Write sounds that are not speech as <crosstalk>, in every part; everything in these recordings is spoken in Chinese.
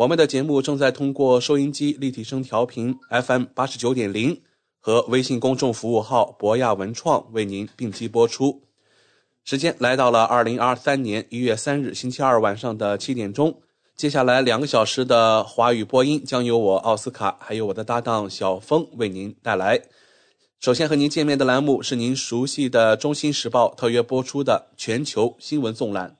我们的节目正在通过收音机立体声调频 FM 八十九点零和微信公众服务号博亚文创为您并机播出。时间来到了二零二三年一月三日星期二晚上的七点钟。接下来两个小时的华语播音将由我奥斯卡还有我的搭档小峰为您带来。首先和您见面的栏目是您熟悉的《中新时报》特约播出的全球新闻纵览。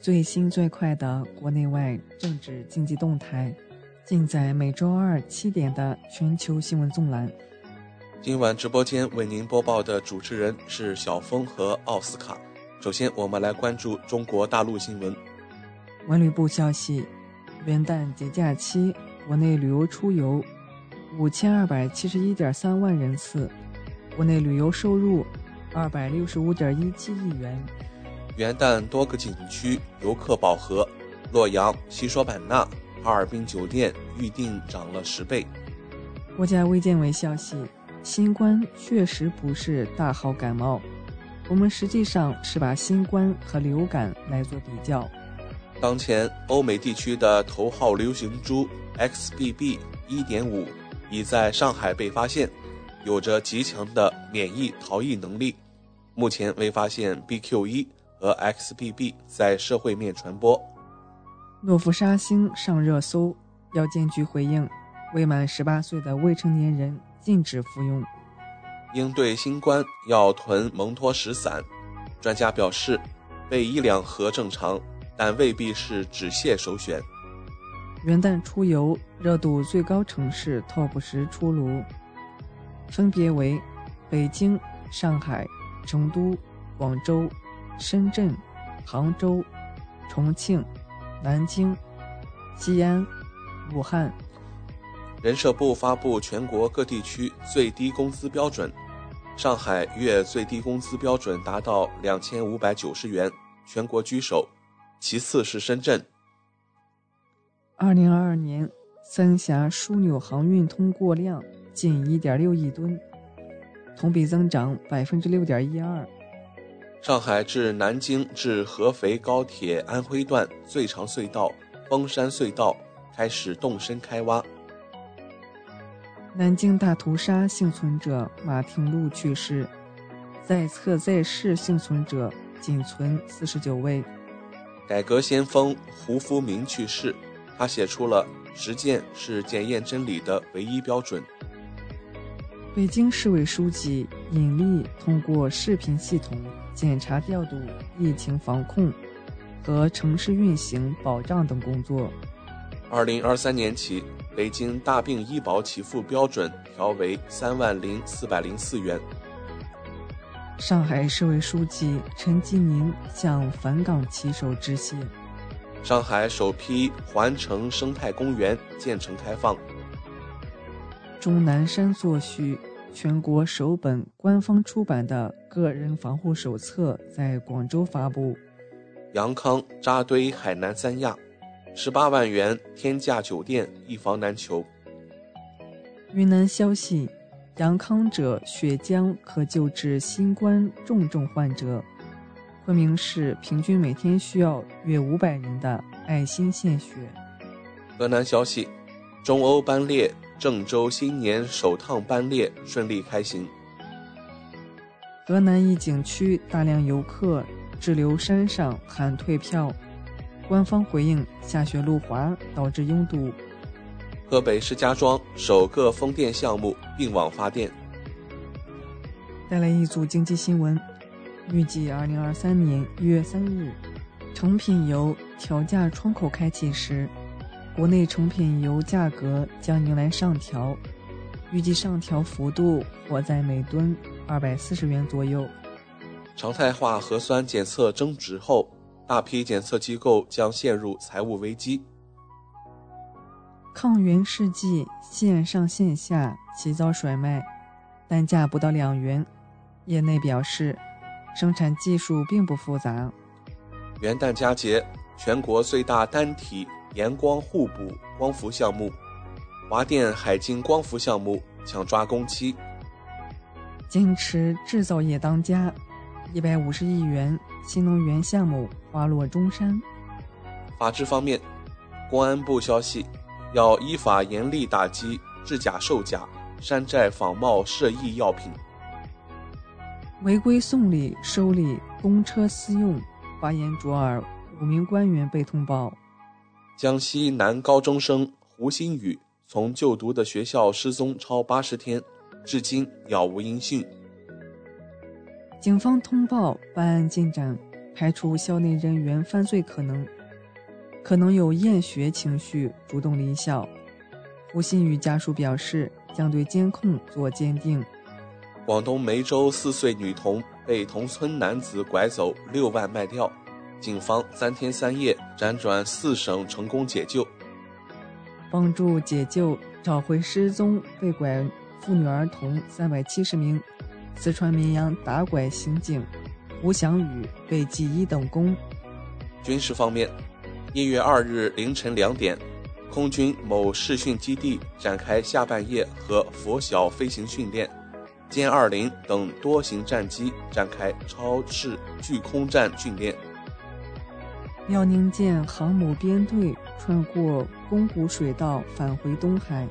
最新最快的国内外政治经济动态，尽在每周二七点的全球新闻纵览。今晚直播间为您播报的主持人是小峰和奥斯卡。首先，我们来关注中国大陆新闻。文旅部消息，元旦节假期国内旅游出游五千二百七十一点三万人次，国内旅游收入二百六十五点一七亿元。元旦多个景区游客饱和，洛阳、西双版纳、哈尔滨酒店预订涨了十倍。国家卫健委消息，新冠确实不是大号感冒，我们实际上是把新冠和流感来做比较。当前，欧美地区的头号流行株 XBB. 1.5已在上海被发现，有着极强的免疫逃逸能力。目前未发现 BQ.1 和 XBB 在社会面传播。诺氟沙星上热搜，药监局回应：未满十八岁的未成年人禁止服用。应对新冠要囤蒙脱石散，专家表示，备一两盒正常。但未必是止泻首选。元旦出游热度最高城市 TOP 十出炉，分别为北京、上海、成都、广州、深圳、杭州、重庆、南京、西安、武汉。人社部发布全国各地区最低工资标准，上海月最低工资标准达到两千五百九十元，全国居首。其次是深圳。二零二二年三峡枢纽航运通过量近一点六亿吨，同比增长百分之六点一二。上海至南京至合肥高铁安徽段最长隧道峰山隧道开始动身开挖。南京大屠杀幸存者马廷禄去世，在册在世幸存者仅存四十九位。改革先锋胡福明去世，他写出了“实践是检验真理的唯一标准”。北京市委书记尹力通过视频系统检查调度疫情防控和城市运行保障等工作。二零二三年起，北京大病医保给付标准调为三万零四百零四元。上海市委书记陈吉宁向返岗骑手致谢。上海首批环城生态公园建成开放。钟南山作序，全国首本官方出版的个人防护手册在广州发布。杨康扎堆海南三亚，十八万元天价酒店一房难求。云南消息，杨康者血浆可救治新冠重症患者。昆明市平均每天需要约五百人的爱心献血。河南消息，中欧班列郑州新年首趟班列顺利开行。河南一景区大量游客滞留山上喊退票，官方回应下雪路滑导致拥堵。河北石家庄首个风电项目并网发电。带来一组经济新闻，预计二零二三年一月三日，成品油调价窗口开启时，国内成品油价格将迎来上调，预计上调幅度或在每吨二百四十元左右。常态化核酸检测增值后，大批检测机构将陷入财务危机。抗原试剂线上线下齐遭甩卖，单价不到两元。业内表示，生产技术并不复杂。元旦佳节，全国最大单体盐光互补光伏项目——华电海晶光伏项目抢抓工期。坚持制造业当家，一百五十亿元新能源项目花落中山。法治方面，公安部消息。要依法严厉打击制假售假、山寨仿冒涉疫药品。违规送礼、收礼、公车私用，发言卓尔，五名官员被通报。江西男高中生胡新宇从就读的学校失踪超八十天，至今杳无音讯。警方通报办案进展，排除校内人员犯罪可能。可能有厌学情绪，主动离校。胡鑫宇家属表示，将对监控做鉴定。广东梅州四岁女童被同村男子拐走六万卖掉，警方三天三夜辗转四省成功解救。帮助解救找回失踪被拐妇女儿童三百七十名。四川绵阳打拐刑警胡祥宇被记一等功。军事方面。一月二日凌晨两点，空军某试训基地展开下半夜和拂晓飞行训练，歼二零等多型战机展开超视距空战训练。辽宁舰航母编队穿过宫古水道返回东海。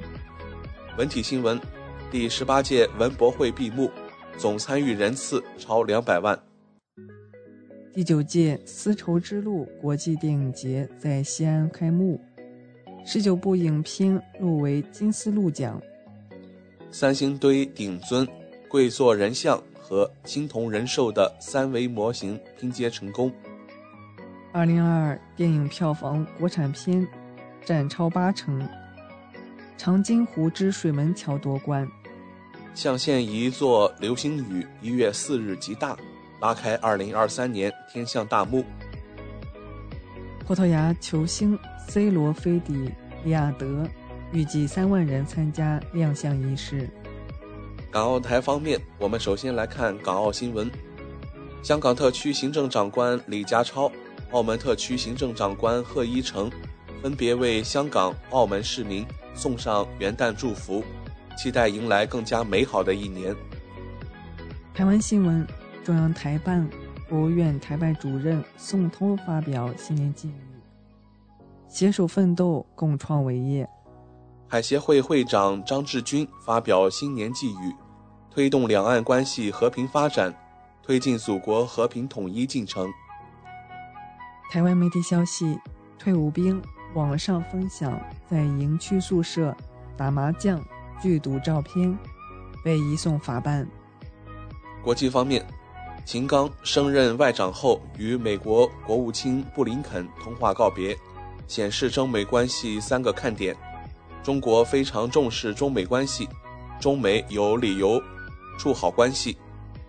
文体新闻：第十八届文博会闭幕，总参与人次超两百万。第九届丝绸之路国际电影节在西安开幕，十九部影片入围金丝鹿奖。三星堆顶尊、跪坐人像和青铜人兽的三维模型拼接成功。二零二二电影票房国产片占超八成，《长津湖之水门桥》夺冠。象限一座流星雨一月四日极大。拉开二零二三年天象大幕。葡萄牙球星 C 罗菲迪利亚德，预计三万人参加亮相仪式。港澳台方面，我们首先来看港澳新闻。香港特区行政长官李家超、澳门特区行政长官贺一诚分别为香港、澳门市民送上元旦祝福，期待迎来更加美好的一年。台湾新闻。中央台办、国务院台办主任宋涛发表新年寄语：“携手奋斗，共创伟业。”海协会会长张志军发表新年寄语，推动两岸关系和平发展，推进祖国和平统一进程。台湾媒体消息：退伍兵网上分享在营区宿舍打麻将、聚赌照片，被移送法办。国际方面。秦刚升任外长后，与美国国务卿布林肯通话告别，显示中美关系三个看点：中国非常重视中美关系，中美有理由处好关系，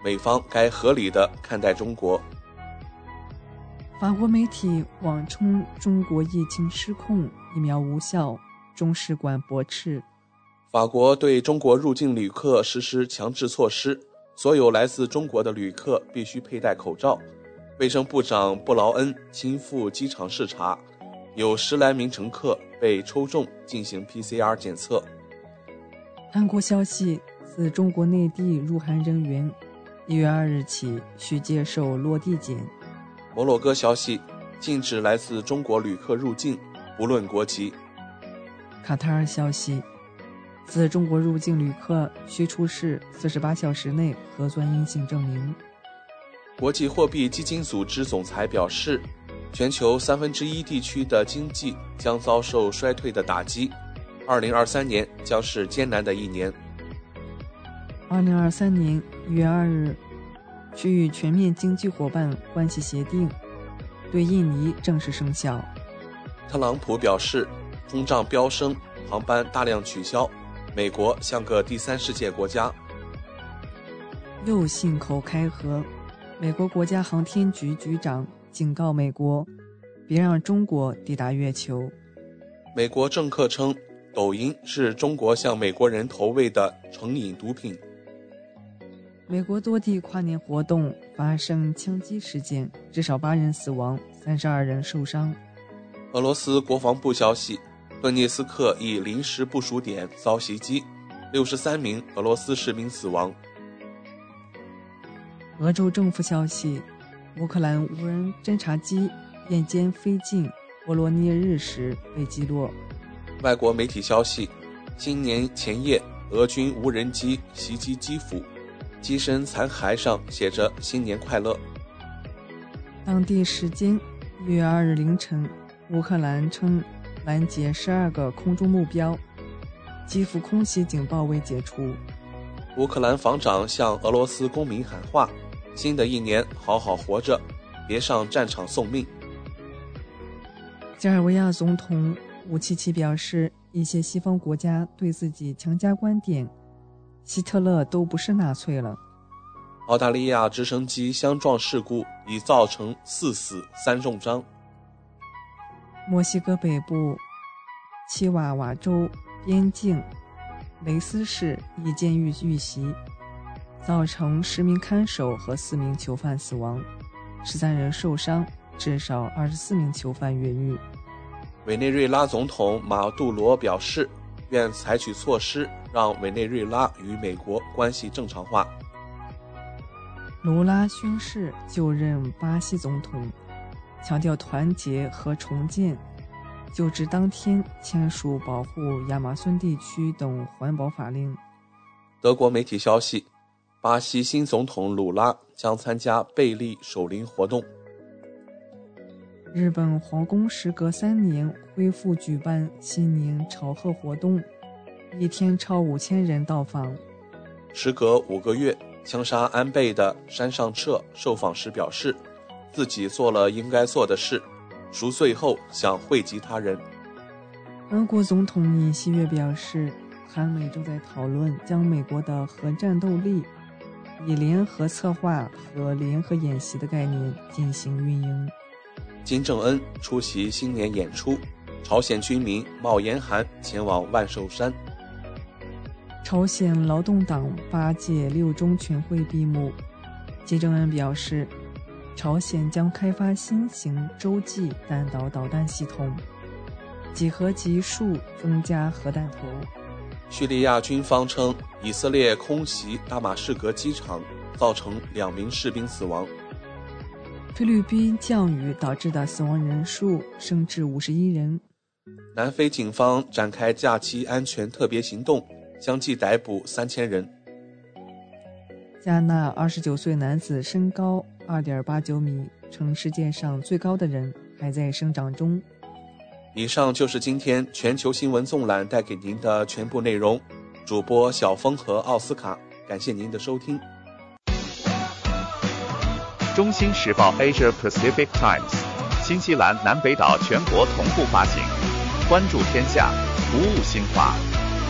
美方该合理的看待中国。法国媒体网称中国疫情失控，疫苗无效，中使馆驳斥。法国对中国入境旅客实施强制措施。所有来自中国的旅客必须佩戴口罩。卫生部长布劳恩亲赴机场视察，有十来名乘客被抽中进行 PCR 检测。韩国消息，自中国内地入韩人员一月二日起需接受落地检。摩洛哥消息，禁止来自中国旅客入境，不论国籍。卡塔尔消息，自中国入境旅客需出示四十八小时内核酸阴性证明。国际货币基金组织总裁表示，全球三分之一地区的经济将遭受衰退的打击。二零二三年将是艰难的一年。二零二三年一月二日，区域全面经济伙伴关系协定对印尼正式生效。特朗普表示，通胀飙升，航班大量取消，美国像个第三世界国家。又信口开河，美国国家航天局局长警告美国，别让中国抵达月球。美国政客称。抖音是中国向美国人投喂的成瘾毒品。美国多地跨年活动发生枪击事件，至少八人死亡，三十二人受伤。俄罗斯国防部消息，顿涅斯克一临时部署点遭袭击，六十三名俄罗斯士兵死亡。俄州政府消息，乌克兰无人侦察机夜间飞进波罗涅日时被击落。外国媒体消息，新年前夜，俄军无人机袭击基辅，机身残骸上写着“新年快乐”。当地时间一月二日凌晨，乌克兰称拦截十二个空中目标，基辅空袭警报未解除。乌克兰防长向俄罗斯公民喊话：“新的一年，好好活着，别上战场送命。”加尔维亚总统。武契奇表示，一些西方国家对自己强加观点，希特勒都不是纳粹了。澳大利亚直升机相撞事故已造成四死三重伤。墨西哥北部奇瓦瓦州边境雷斯市一监狱遇袭，造成十名看守和四名囚犯死亡，十三人受伤，至少二十四名囚犯越狱。委内瑞拉总统马杜罗表示，愿采取措施让委内瑞拉与美国关系正常化。卢拉宣誓就任巴西总统，强调团结和重建。就职当天签署保护亚马逊地区等环保法令。德国媒体消息，巴西新总统鲁拉将参加贝利守灵活动。日本皇宫时隔三年恢复举办新年朝贺活动，一天超五千人到访。时隔五个月枪杀安倍的山上彻受访时表示，自己做了应该做的事，赎罪后想惠及他人。俄国总统尹锡悦表示，韩美正在讨论将美国的核战斗力以联合策划和联合演习的概念进行运营。金正恩出席新年演出，朝鲜军民冒严寒前往万寿山。朝鲜劳动党八届六中全会闭幕，金正恩表示，朝鲜将开发新型洲际弹道导弹系统，几何级数增加核弹头。叙利亚军方称，以色列空袭大马士革机场，造成两名士兵死亡。菲律宾降雨导致的死亡人数升至五十一人。南非警方展开假期安全特别行动，相继逮捕三千人。加纳二十九岁男子身高二点八九米，成世界上最高的人，还在生长中。以上就是今天全球新闻纵览带给您的全部内容。主播小峰和奥斯卡，感谢您的收听。中新时报 Asia Pacific Times，新西兰南北岛全国同步发行。关注天下，服务新华，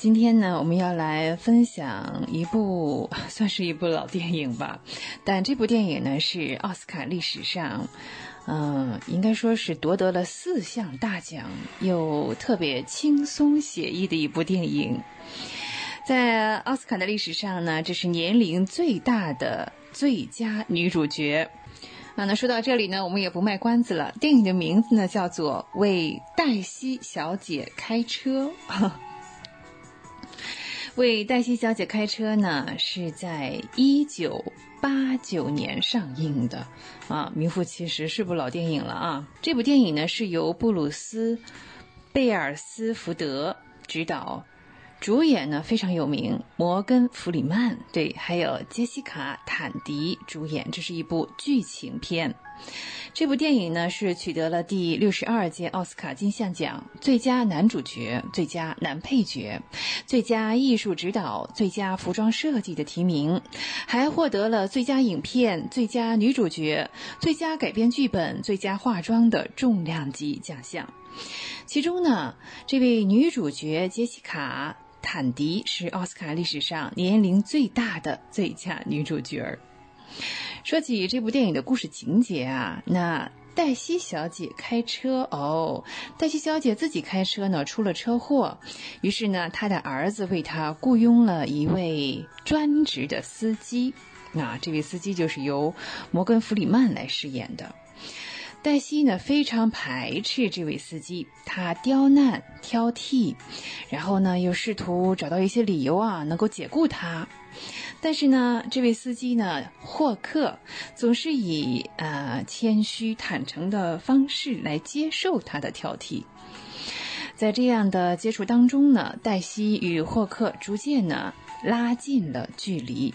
今天呢，我们要来分享一部 <laughs> 算是一部老电影吧，但这部电影呢是奥斯卡历史上，嗯，应该说是夺得了四项大奖又特别轻松写意的一部电影。在奥斯卡的历史上呢，这是年龄最大的最佳女主角。啊，那说到这里呢，我们也不卖关子了，电影的名字呢叫做《为黛西小姐开车》。为黛西小姐开车呢，是在一九八九年上映的，啊，名副其实是部老电影了啊。这部电影呢是由布鲁斯·贝尔斯福德执导，主演呢非常有名，摩根·弗里曼对，还有杰西卡·坦迪主演。这是一部剧情片。这部电影呢是取得了第六十二届奥斯卡金像奖最佳男主角、最佳男配角、最佳艺术指导、最佳服装设计的提名，还获得了最佳影片、最佳女主角、最佳改编剧本、最佳化妆的重量级奖项。其中呢，这位女主角杰西卡·坦迪是奥斯卡历史上年龄最大的最佳女主角儿。说起这部电影的故事情节啊，那黛西小姐开车哦，黛西小姐自己开车呢出了车祸，于是呢她的儿子为她雇佣了一位专职的司机，那这位司机就是由摩根·弗里曼来饰演的。黛西呢非常排斥这位司机，他刁难、挑剔，然后呢又试图找到一些理由啊能够解雇他。但是呢，这位司机呢，霍克总是以呃谦虚坦诚的方式来接受他的挑剔。在这样的接触当中呢，黛西与霍克逐渐呢拉近了距离。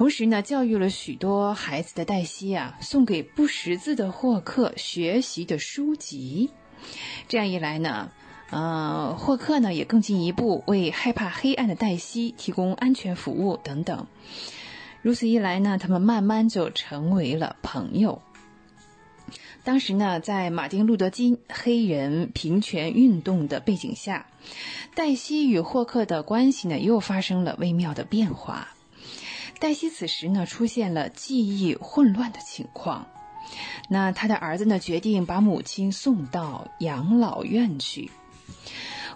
同时呢，教育了许多孩子的黛西啊，送给不识字的霍克学习的书籍。这样一来呢。呃，霍克呢也更进一步为害怕黑暗的黛西提供安全服务等等。如此一来呢，他们慢慢就成为了朋友。当时呢，在马丁·路德·金黑人平权运动的背景下，黛西与霍克的关系呢又发生了微妙的变化。黛西此时呢出现了记忆混乱的情况，那他的儿子呢决定把母亲送到养老院去。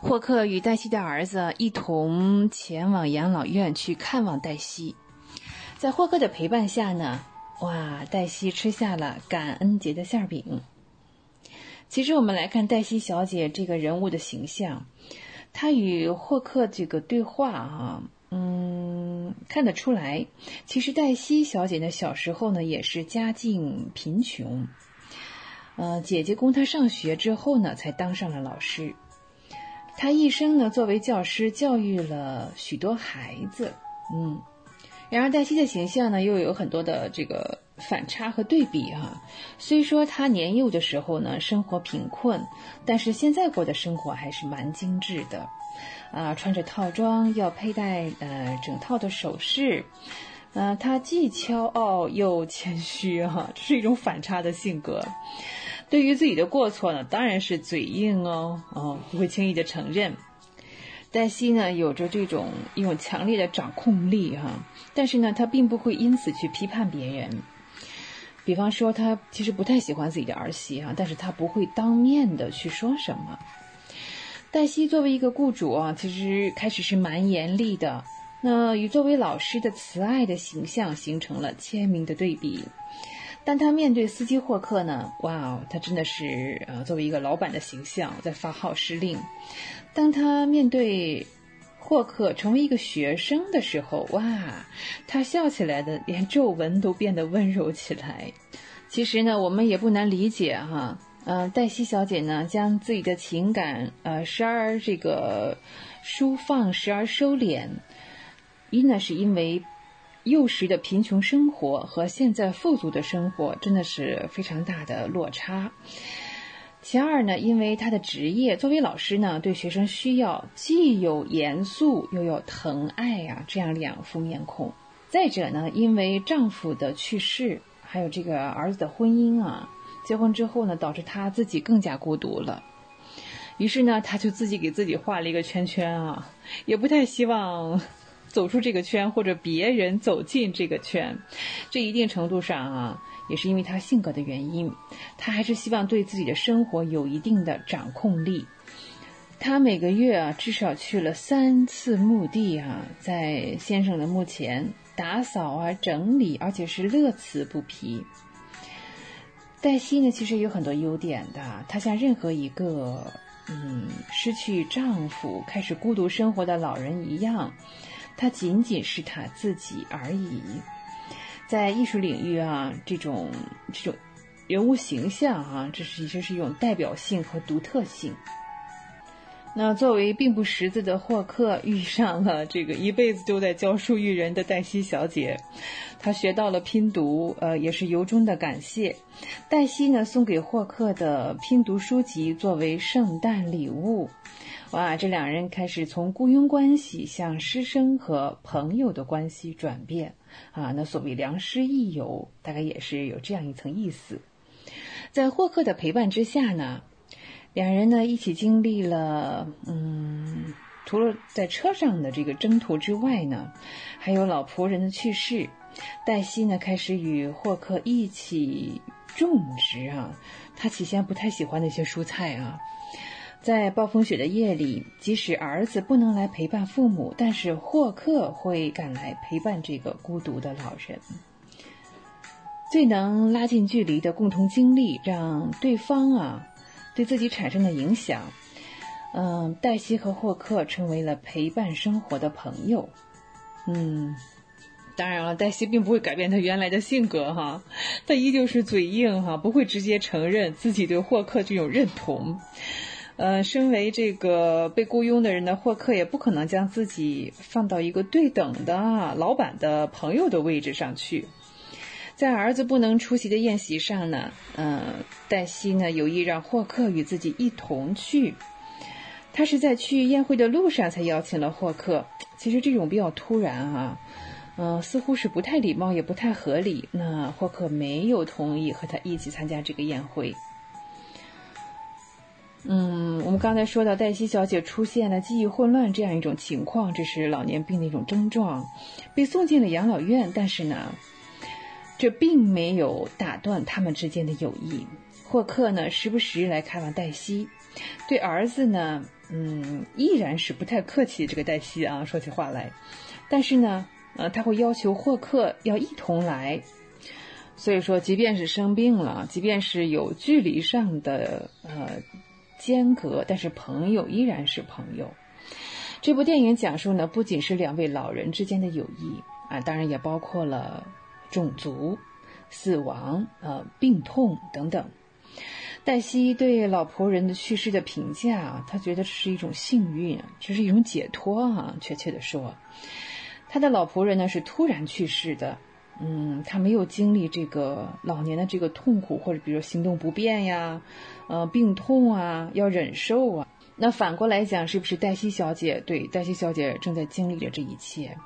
霍克与黛西的儿子一同前往养老院去看望黛西，在霍克的陪伴下呢，哇，黛西吃下了感恩节的馅饼。其实我们来看黛西小姐这个人物的形象，她与霍克这个对话啊，嗯，看得出来，其实黛西小姐呢小时候呢也是家境贫穷，呃，姐姐供她上学之后呢，才当上了老师。他一生呢，作为教师，教育了许多孩子，嗯。然而，黛西的形象呢，又有很多的这个反差和对比哈。虽说他年幼的时候呢，生活贫困，但是现在过的生活还是蛮精致的，啊，穿着套装，要佩戴呃整套的首饰，呃，他既骄傲又谦虚哈，这是一种反差的性格。对于自己的过错呢，当然是嘴硬哦，哦，不会轻易的承认。黛西呢，有着这种一种强烈的掌控力哈，但是呢，她并不会因此去批判别人。比方说，他其实不太喜欢自己的儿媳啊，但是他不会当面的去说什么。黛西作为一个雇主啊，其实开始是蛮严厉的，那与作为老师的慈爱的形象形成了鲜明的对比。但他面对司机霍克呢，哇哦，他真的是呃，作为一个老板的形象在发号施令。当他面对霍克成为一个学生的时候，哇，他笑起来的连皱纹都变得温柔起来。其实呢，我们也不难理解哈，嗯，黛西小姐呢将自己的情感呃时而这个舒放，时而收敛，一呢是因为。幼时的贫穷生活和现在富足的生活真的是非常大的落差。其二呢，因为他的职业作为老师呢，对学生需要既有严肃又有疼爱呀，这样两副面孔。再者呢，因为丈夫的去世，还有这个儿子的婚姻啊，结婚之后呢，导致他自己更加孤独了。于是呢，他就自己给自己画了一个圈圈啊，也不太希望。走出这个圈，或者别人走进这个圈，这一定程度上啊，也是因为他性格的原因，他还是希望对自己的生活有一定的掌控力。他每个月啊，至少去了三次墓地啊，在先生的墓前打扫啊、整理，而且是乐此不疲。黛西呢，其实有很多优点的，她像任何一个嗯失去丈夫、开始孤独生活的老人一样。她仅仅是她自己而已，在艺术领域啊，这种这种人物形象啊，这是这是一种代表性和独特性。那作为并不识字的霍克，遇上了这个一辈子都在教书育人的黛西小姐，她学到了拼读，呃，也是由衷的感谢。黛西呢，送给霍克的拼读书籍作为圣诞礼物。哇，这两人开始从雇佣关系向师生和朋友的关系转变啊！那所谓良师益友，大概也是有这样一层意思。在霍克的陪伴之下呢，两人呢一起经历了，嗯，除了在车上的这个征途之外呢，还有老仆人的去世。黛西呢开始与霍克一起种植啊，他起先不太喜欢那些蔬菜啊。在暴风雪的夜里，即使儿子不能来陪伴父母，但是霍克会赶来陪伴这个孤独的老人。最能拉近距离的共同经历，让对方啊对自己产生的影响。嗯，黛西和霍克成为了陪伴生活的朋友。嗯，当然了，黛西并不会改变他原来的性格哈，他依旧是嘴硬哈，不会直接承认自己对霍克这种认同。呃，身为这个被雇佣的人的霍克也不可能将自己放到一个对等的老板的朋友的位置上去。在儿子不能出席的宴席上呢，嗯，黛西呢有意让霍克与自己一同去。他是在去宴会的路上才邀请了霍克。其实这种比较突然啊，嗯，似乎是不太礼貌也不太合理。那霍克没有同意和他一起参加这个宴会。嗯，我们刚才说到黛西小姐出现了记忆混乱这样一种情况，这是老年病的一种症状，被送进了养老院。但是呢，这并没有打断他们之间的友谊。霍克呢，时不时来看望黛西，对儿子呢，嗯，依然是不太客气。这个黛西啊，说起话来，但是呢，呃，他会要求霍克要一同来。所以说，即便是生病了，即便是有距离上的呃。间隔，但是朋友依然是朋友。这部电影讲述呢，不仅是两位老人之间的友谊啊，当然也包括了种族、死亡、呃病痛等等。黛西对老仆人的去世的评价，他觉得这是一种幸运，这是一种解脱啊。确切的说，他的老仆人呢是突然去世的。嗯，他没有经历这个老年的这个痛苦，或者比如行动不便呀，呃，病痛啊，要忍受啊。那反过来讲，是不是黛西小姐？对，黛西小姐正在经历着这一切，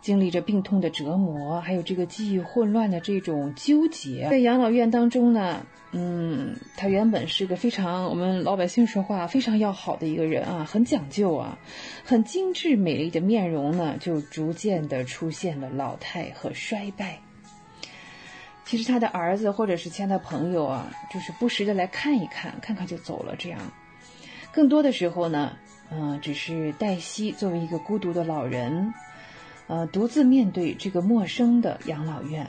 经历着病痛的折磨，还有这个记忆混乱的这种纠结。在养老院当中呢，嗯，她原本是个非常我们老百姓说话非常要好的一个人啊，很讲究啊，很精致美丽的面容呢，就逐渐的出现了老态和衰败。其实他的儿子或者是其他的朋友啊，就是不时的来看一看，看看就走了。这样，更多的时候呢，嗯，只是黛西作为一个孤独的老人，呃，独自面对这个陌生的养老院。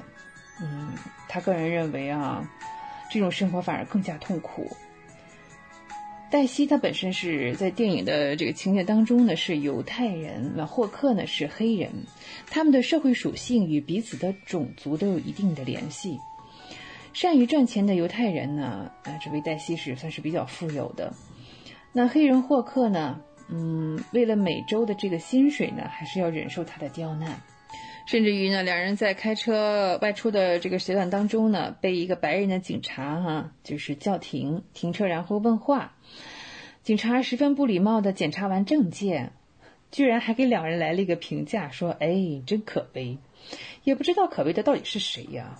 嗯，他个人认为啊，这种生活反而更加痛苦。黛西她本身是在电影的这个情节当中呢是犹太人，那霍克呢是黑人，他们的社会属性与彼此的种族都有一定的联系。善于赚钱的犹太人呢，啊，这位黛西是算是比较富有的。那黑人霍克呢，嗯，为了每周的这个薪水呢，还是要忍受他的刁难。甚至于呢，两人在开车外出的这个时段当中呢，被一个白人的警察哈，就是叫停停车，然后问话。警察十分不礼貌的检查完证件，居然还给两人来了一个评价，说：“哎，真可悲。”也不知道可悲的到底是谁呀？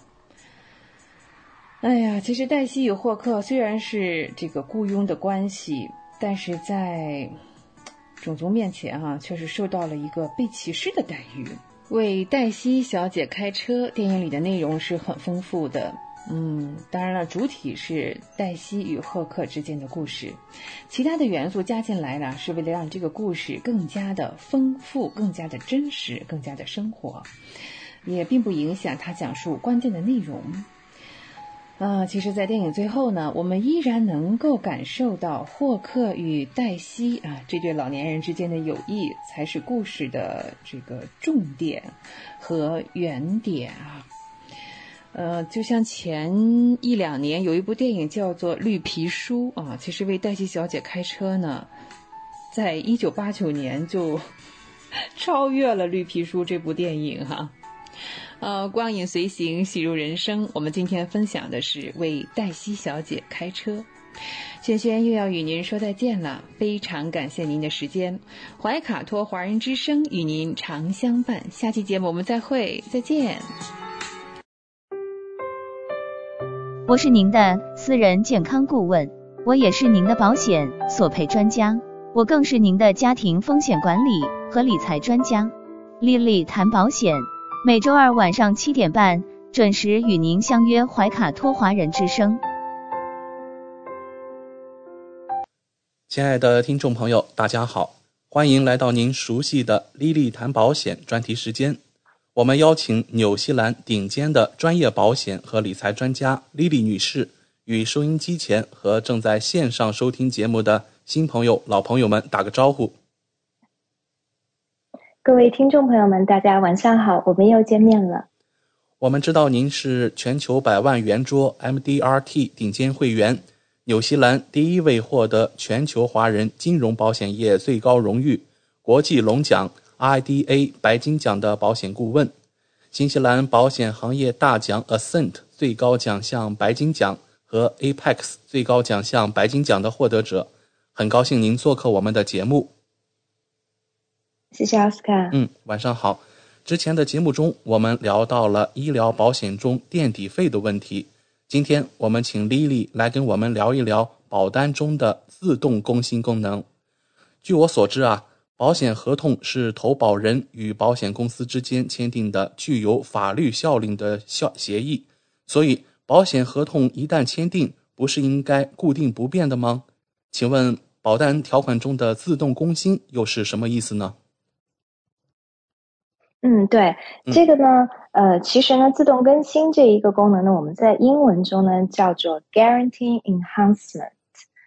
哎呀，其实黛西与霍克虽然是这个雇佣的关系，但是在种族面前哈，却是受到了一个被歧视的待遇。为黛西小姐开车，电影里的内容是很丰富的。嗯，当然了，主体是黛西与赫克之间的故事，其他的元素加进来呢，是为了让这个故事更加的丰富、更加的真实、更加的生活，也并不影响他讲述关键的内容。啊，其实，在电影最后呢，我们依然能够感受到霍克与黛西啊这对老年人之间的友谊才是故事的这个重点和原点啊。呃，就像前一两年有一部电影叫做《绿皮书》啊，其实为黛西小姐开车呢，在一九八九年就 <laughs> 超越了《绿皮书》这部电影哈。呃，光影随行，戏如人生。我们今天分享的是为黛西小姐开车。轩轩又要与您说再见了，非常感谢您的时间。怀卡托华人之声与您常相伴，下期节目我们再会，再见。我是您的私人健康顾问，我也是您的保险索赔专家，我更是您的家庭风险管理和理财专家。丽丽谈保险。每周二晚上七点半准时与您相约怀卡托华人之声。亲爱的听众朋友，大家好，欢迎来到您熟悉的莉莉谈保险专题时间。我们邀请纽西兰顶尖的专业保险和理财专家莉莉女士，与收音机前和正在线上收听节目的新朋友、老朋友们打个招呼。各位听众朋友们，大家晚上好，我们又见面了。我们知道您是全球百万圆桌 MDRT 顶尖会员，纽西兰第一位获得全球华人金融保险业最高荣誉国际龙奖 IDA 白金奖的保险顾问，新西兰保险行业大奖 Ascent 最高奖项白金奖和 Apex 最高奖项白金奖的获得者。很高兴您做客我们的节目。谢谢奥斯卡。嗯，晚上好。之前的节目中，我们聊到了医疗保险中垫底费的问题。今天我们请丽丽来跟我们聊一聊保单中的自动更新功能。据我所知啊，保险合同是投保人与保险公司之间签订的具有法律效力的效协议，所以保险合同一旦签订，不是应该固定不变的吗？请问保单条款中的自动更新又是什么意思呢？嗯，对，这个呢，呃，其实呢，自动更新这一个功能呢，我们在英文中呢叫做 Guarantee Enhancement，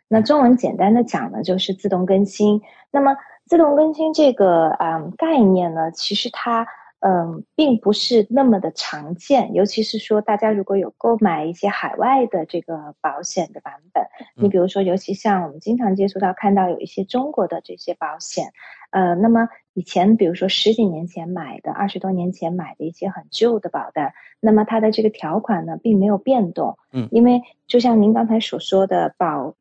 那中文简单的讲呢就是自动更新。那么自动更新这个啊概念呢，其实它。嗯，并不是那么的常见，尤其是说大家如果有购买一些海外的这个保险的版本，你比如说，尤其像我们经常接触到看到有一些中国的这些保险，呃，那么以前比如说十几年前买的、二十多年前买的一些很旧的保单，那么它的这个条款呢并没有变动，嗯，因为就像您刚才所说的，保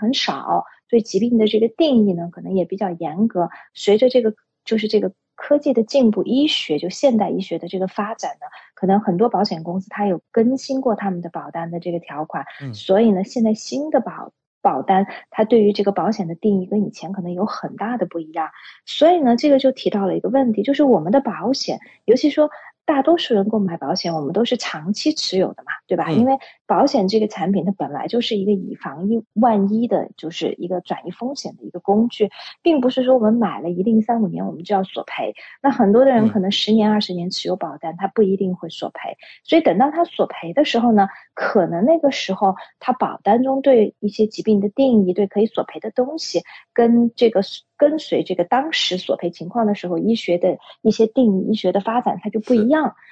很少对疾病的这个定义呢，可能也比较严格。随着这个就是这个科技的进步，医学就现代医学的这个发展呢，可能很多保险公司它有更新过他们的保单的这个条款。嗯，所以呢，现在新的保保单它对于这个保险的定义跟以前可能有很大的不一样。所以呢，这个就提到了一个问题，就是我们的保险，尤其说。大多数人购买保险，我们都是长期持有的嘛，对吧？因为保险这个产品它本来就是一个以防一万一的，就是一个转移风险的一个工具，并不是说我们买了一定三五年我们就要索赔。那很多的人可能十年二十年持有保单，他不一定会索赔。所以等到他索赔的时候呢，可能那个时候他保单中对一些疾病的定义，对可以索赔的东西，跟这个。跟随这个当时索赔情况的时候，医学的一些定义、医学的发展，它就不一样。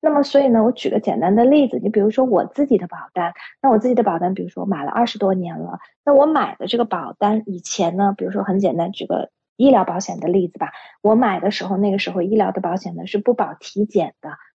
那么，所以呢，我举个简单的例子，你比如说我自己的保单，那我自己的保单，比如说买了二十多年了，那我买的这个保单以前呢，比如说很简单，举个医疗保险的例子吧，我买的时候，那个时候医疗的保险呢是不保体检的。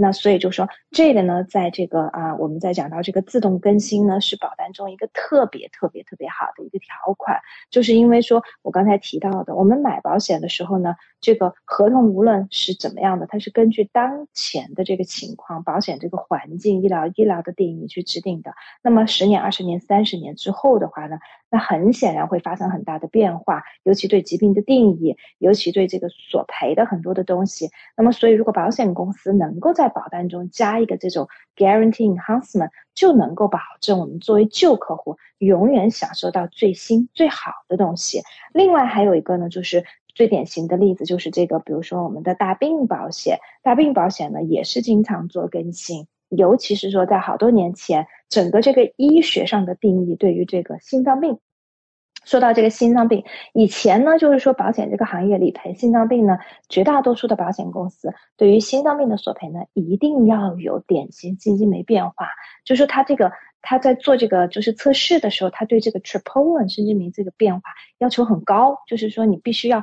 那所以就说这个呢，在这个啊，我们在讲到这个自动更新呢，是保单中一个特别特别特别好的一个条款，就是因为说我刚才提到的，我们买保险的时候呢，这个合同无论是怎么样的，它是根据当前的这个情况、保险这个环境、医疗医疗的定义去制定的。那么十年、二十年、三十年之后的话呢，那很显然会发生很大的变化，尤其对疾病的定义，尤其对这个索赔的很多的东西。那么，所以如果保险公司能够在保单中加一个这种 guarantee enhancement，就能够保证我们作为旧客户永远享受到最新最好的东西。另外还有一个呢，就是最典型的例子就是这个，比如说我们的大病保险，大病保险呢也是经常做更新，尤其是说在好多年前，整个这个医学上的定义对于这个心脏病。说到这个心脏病，以前呢，就是说保险这个行业理赔心脏病呢，绝大多数的保险公司对于心脏病的索赔呢，一定要有典型基金没变化，就是他这个他在做这个就是测试的时候，他对这个 troponin 生殖酶这个变化要求很高，就是说你必须要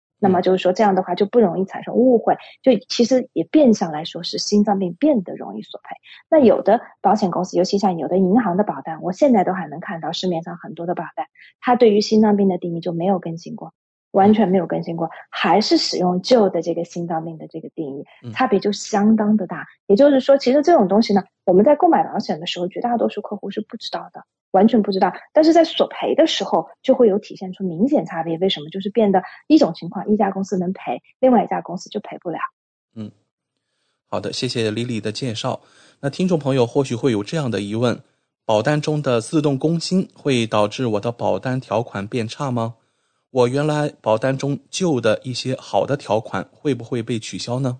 那么就是说，这样的话就不容易产生误会，就其实也变相来说是心脏病变得容易索赔。那有的保险公司，尤其像有的银行的保单，我现在都还能看到市面上很多的保单，它对于心脏病的定义就没有更新过，完全没有更新过，还是使用旧的这个心脏病的这个定义，差别就相当的大。也就是说，其实这种东西呢，我们在购买保险的时候，绝大多数客户是不知道的。完全不知道，但是在索赔的时候就会有体现出明显差别。为什么？就是变得一种情况，一家公司能赔，另外一家公司就赔不了。嗯，好的，谢谢李李的介绍。那听众朋友或许会有这样的疑问：保单中的自动更新会导致我的保单条款变差吗？我原来保单中旧的一些好的条款会不会被取消呢？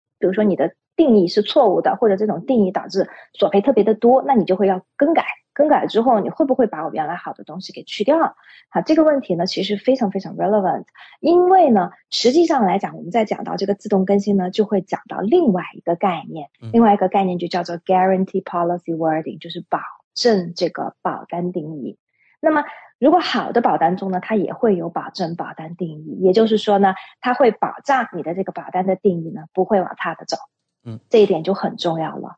比如说你的。定义是错误的，或者这种定义导致索赔特别的多，那你就会要更改。更改之后，你会不会把我原来好的东西给去掉？好，这个问题呢，其实非常非常 relevant。因为呢，实际上来讲，我们在讲到这个自动更新呢，就会讲到另外一个概念，另外一个概念就叫做 guarantee policy wording，就是保证这个保单定义。那么，如果好的保单中呢，它也会有保证保单定义，也就是说呢，它会保障你的这个保单的定义呢，不会往差的走。嗯，这一点就很重要了，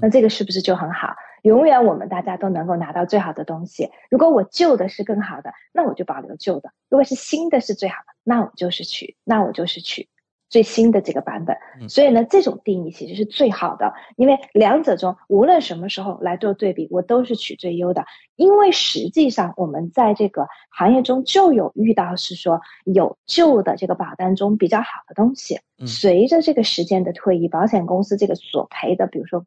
那这个是不是就很好？永远我们大家都能够拿到最好的东西。如果我旧的是更好的，那我就保留旧的；如果是新的是最好的，那我就是取，那我就是取最新的这个版本。所以呢，这种定义其实是最好的，因为两者中无论什么时候来做对比，我都是取最优的。因为实际上我们在这个行业中就有遇到是说有旧的这个保单中比较好的东西，随着这个时间的推移，保险公司这个索赔的，比如说。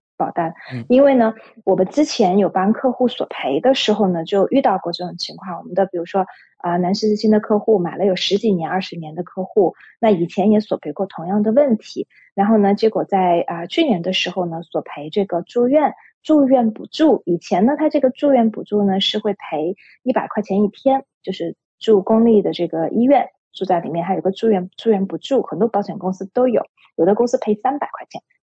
保单。因为呢，我们之前有帮客户索赔的时候呢，就遇到过这种情况。我们的比如说。啊，南十字星的客户买了有十几年、二十年的客户，那以前也索赔过同样的问题，然后呢，结果在啊去年的时候呢，索赔这个住院住院补助，以前呢，他这个住院补助呢是会赔一百块钱一天，就是住公立的这个医院住在里面，还有个住院住院补助，很多保险公司都有，有的公司赔三百块钱，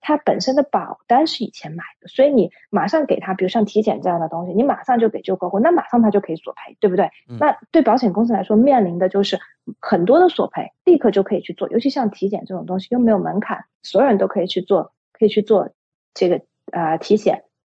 他本身的保单是以前买的，所以你马上给他，比如像体检这样的东西，你马上就给旧客户，那马上他就可以索赔，对不对？那对保险公司来说，面临的就是很多的索赔，立刻就可以去做，尤其像体检这种东西又没有门槛，所有人都可以去做，可以去做这个呃体检。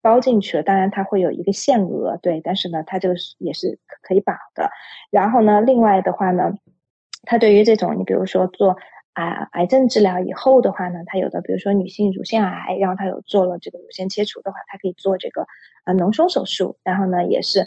包进去了，当然它会有一个限额，对，但是呢，它这个也是可以保的。然后呢，另外的话呢，它对于这种你比如说做啊癌症治疗以后的话呢，它有的比如说女性乳腺癌，然后它有做了这个乳腺切除的话，它可以做这个啊脓胸手术，然后呢也是。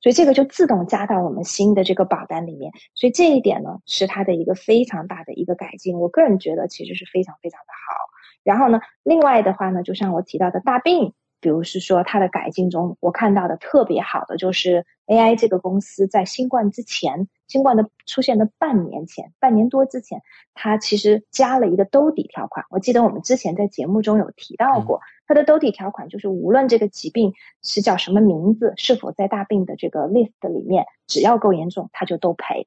所以这个就自动加到我们新的这个保单里面。所以这一点呢，是它的一个非常大的一个改进。我个人觉得其实是非常非常的好。然后呢，另外的话呢，就像我提到的大病。比如是说它的改进中，我看到的特别好的就是 AI 这个公司在新冠之前，新冠的出现的半年前，半年多之前，它其实加了一个兜底条款。我记得我们之前在节目中有提到过，它的兜底条款就是无论这个疾病是叫什么名字，是否在大病的这个 list 里面，只要够严重，它就都赔。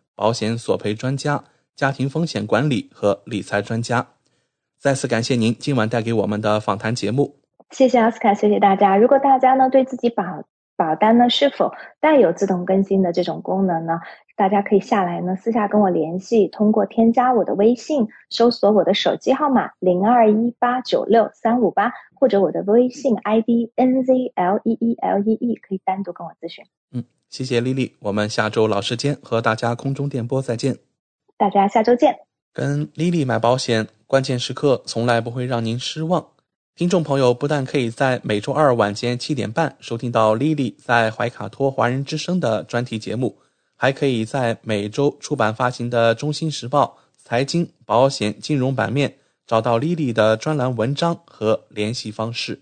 保险索赔专家、家庭风险管理和理财专家，再次感谢您今晚带给我们的访谈节目。谢谢奥斯卡，谢谢大家。如果大家呢对自己保保单呢是否带有自动更新的这种功能呢，大家可以下来呢私下跟我联系，通过添加我的微信，搜索我的手机号码零二一八九六三五八，或者我的微信 ID N Z L E E L E E，可以单独跟我咨询。嗯。谢谢丽丽，我们下周老时间和大家空中电波再见。大家下周见。跟丽丽买保险，关键时刻从来不会让您失望。听众朋友不但可以在每周二晚间七点半收听到丽丽在怀卡托华人之声的专题节目，还可以在每周出版发行的《中心时报》财经、保险、金融版面找到丽丽的专栏文章和联系方式。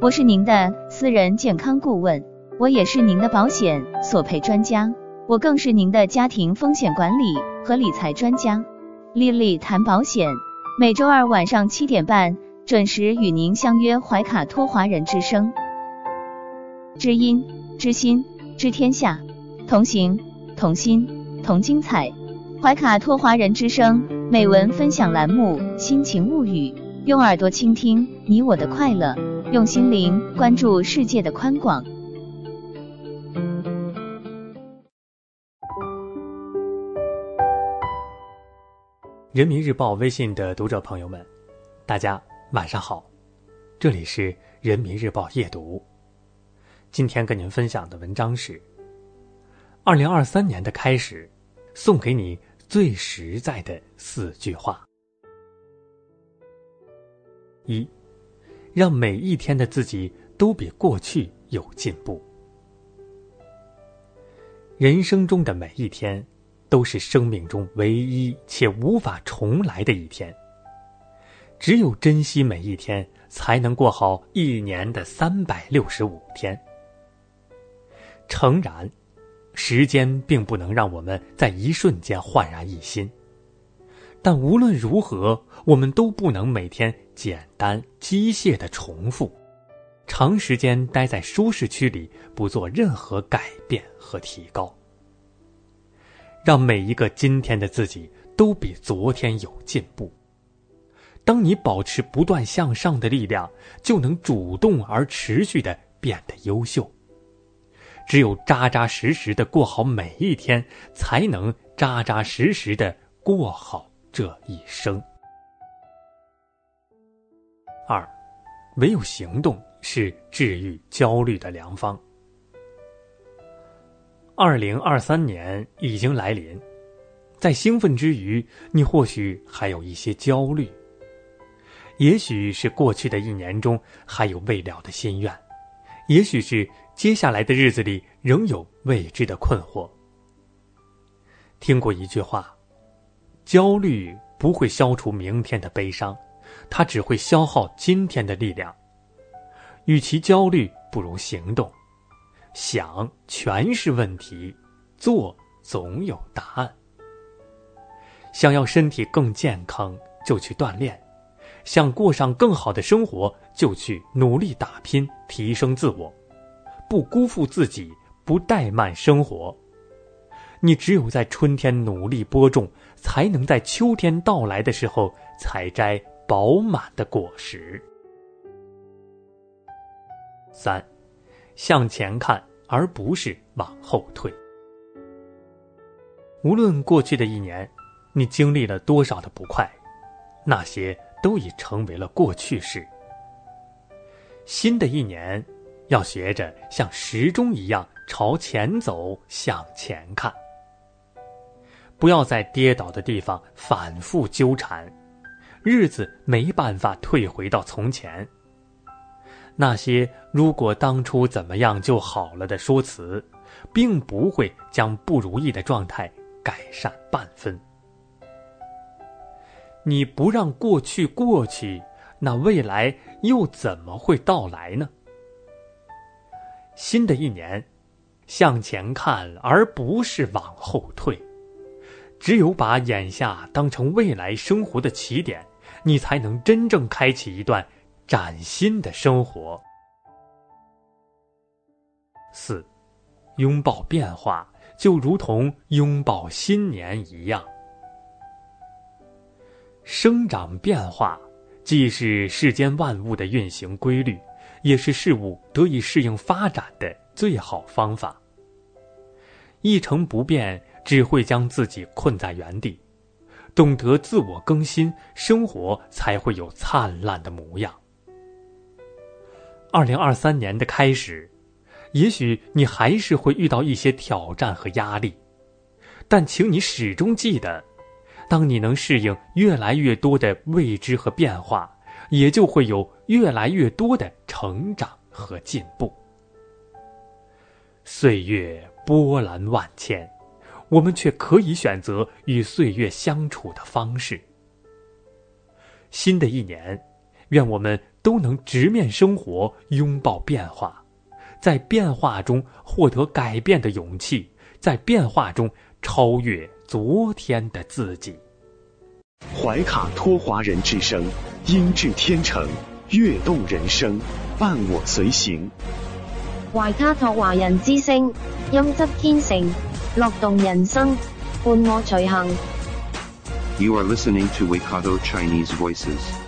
我是您的私人健康顾问，我也是您的保险索赔专家，我更是您的家庭风险管理和理财专家。丽丽谈保险，每周二晚上七点半准时与您相约怀卡托华人之声，知音知心知天下，同行同心同精彩。怀卡托华人之声美文分享栏目，心情物语，用耳朵倾听你我的快乐。用心灵关注世界的宽广。人民日报微信的读者朋友们，大家晚上好，这里是人民日报夜读。今天跟您分享的文章是：二零二三年的开始，送给你最实在的四句话。一。让每一天的自己都比过去有进步。人生中的每一天，都是生命中唯一且无法重来的一天。只有珍惜每一天，才能过好一年的三百六十五天。诚然，时间并不能让我们在一瞬间焕然一新。但无论如何，我们都不能每天简单机械的重复，长时间待在舒适区里，不做任何改变和提高。让每一个今天的自己都比昨天有进步。当你保持不断向上的力量，就能主动而持续的变得优秀。只有扎扎实实的过好每一天，才能扎扎实实的过好。这一生。二，唯有行动是治愈焦虑的良方。二零二三年已经来临，在兴奋之余，你或许还有一些焦虑。也许是过去的一年中还有未了的心愿，也许是接下来的日子里仍有未知的困惑。听过一句话。焦虑不会消除明天的悲伤，它只会消耗今天的力量。与其焦虑，不如行动。想全是问题，做总有答案。想要身体更健康，就去锻炼；想过上更好的生活，就去努力打拼，提升自我，不辜负自己，不怠慢生活。你只有在春天努力播种，才能在秋天到来的时候采摘饱满的果实。三，向前看，而不是往后退。无论过去的一年，你经历了多少的不快，那些都已成为了过去式。新的一年，要学着像时钟一样朝前走，向前看。不要在跌倒的地方反复纠缠，日子没办法退回到从前。那些“如果当初怎么样就好了”的说辞，并不会将不如意的状态改善半分。你不让过去过去，那未来又怎么会到来呢？新的一年，向前看，而不是往后退。只有把眼下当成未来生活的起点，你才能真正开启一段崭新的生活。四，拥抱变化，就如同拥抱新年一样。生长变化，既是世间万物的运行规律，也是事物得以适应发展的最好方法。一成不变。只会将自己困在原地，懂得自我更新，生活才会有灿烂的模样。二零二三年的开始，也许你还是会遇到一些挑战和压力，但请你始终记得，当你能适应越来越多的未知和变化，也就会有越来越多的成长和进步。岁月波澜万千。我们却可以选择与岁月相处的方式。新的一年，愿我们都能直面生活，拥抱变化，在变化中获得改变的勇气，在变化中超越昨天的自己。怀卡托华人之声，音质天成，悦动人生，伴我随行。怀卡托华人之声，音质天成。乐动人生，伴我随行。You are listening to Waikato Chinese Voices.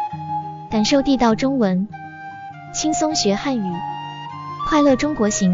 感受地道中文，轻松学汉语，快乐中国行。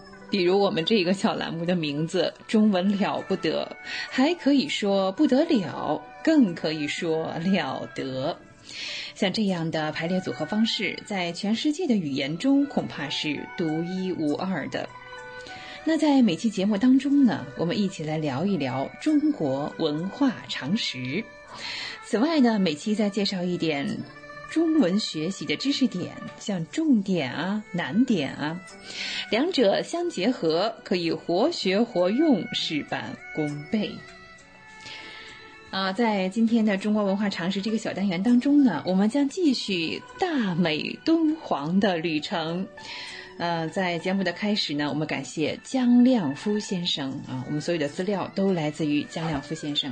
比如我们这个小栏目的名字“中文了不得”，还可以说不得了，更可以说了得。像这样的排列组合方式，在全世界的语言中恐怕是独一无二的。那在每期节目当中呢，我们一起来聊一聊中国文化常识。此外呢，每期再介绍一点。中文学习的知识点，像重点啊、难点啊，两者相结合，可以活学活用，事半功倍。啊，在今天的中国文化常识这个小单元当中呢，我们将继续大美敦煌的旅程。呃，在节目的开始呢，我们感谢姜亮夫先生啊，我们所有的资料都来自于姜亮夫先生。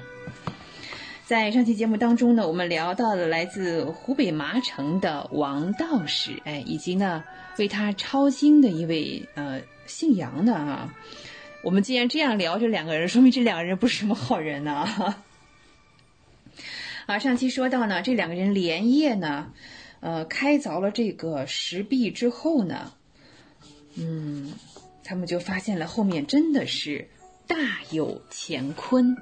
在上期节目当中呢，我们聊到了来自湖北麻城的王道士，哎，以及呢为他抄经的一位呃姓杨的啊。我们既然这样聊这两个人，说明这两个人不是什么好人呢。<laughs> 啊，上期说到呢，这两个人连夜呢，呃，开凿了这个石壁之后呢，嗯，他们就发现了后面真的是大有乾坤。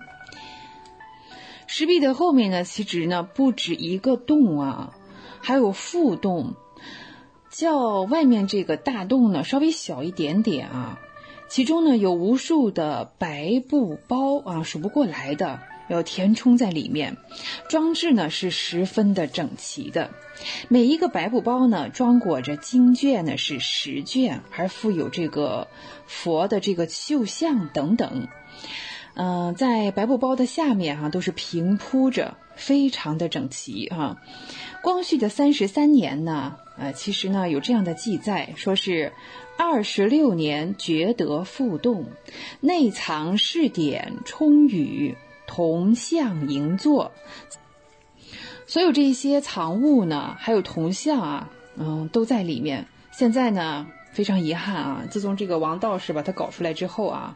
石壁的后面呢，其实呢不止一个洞啊，还有副洞，较外面这个大洞呢稍微小一点点啊。其中呢有无数的白布包啊，数不过来的，要填充在里面。装置呢是十分的整齐的，每一个白布包呢装裹着经卷呢是十卷，还附有这个佛的这个绣像等等。嗯，在白布包的下面哈，都是平铺着，非常的整齐哈。光绪的三十三年呢，呃，其实呢有这样的记载，说是二十六年觉得复动，内藏试点充裕，铜像银座，所有这些藏物呢，还有铜像啊，嗯，都在里面。现在呢，非常遗憾啊，自从这个王道士把它搞出来之后啊。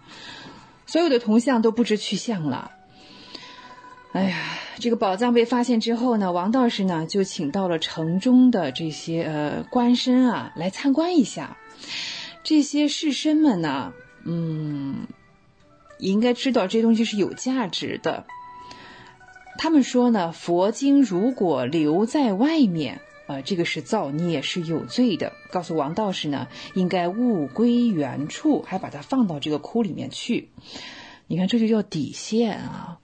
所有的铜像都不知去向了。哎呀，这个宝藏被发现之后呢，王道士呢就请到了城中的这些呃官绅啊来参观一下。这些士绅们呢，嗯，应该知道这东西是有价值的。他们说呢，佛经如果留在外面。呃，这个是造孽，是有罪的。告诉王道士呢，应该物归原处，还把它放到这个窟里面去。你看，这就叫底线啊。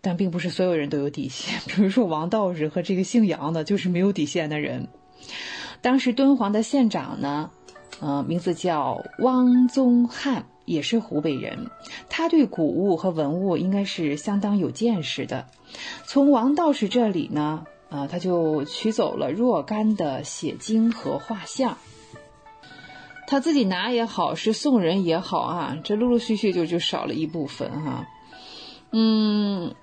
但并不是所有人都有底线，比如说王道士和这个姓杨的，就是没有底线的人。当时敦煌的县长呢，呃，名字叫汪宗翰，也是湖北人。他对古物和文物应该是相当有见识的。从王道士这里呢。啊，他就取走了若干的写经和画像，他自己拿也好，是送人也好啊，这陆陆续续就就少了一部分哈。嗯，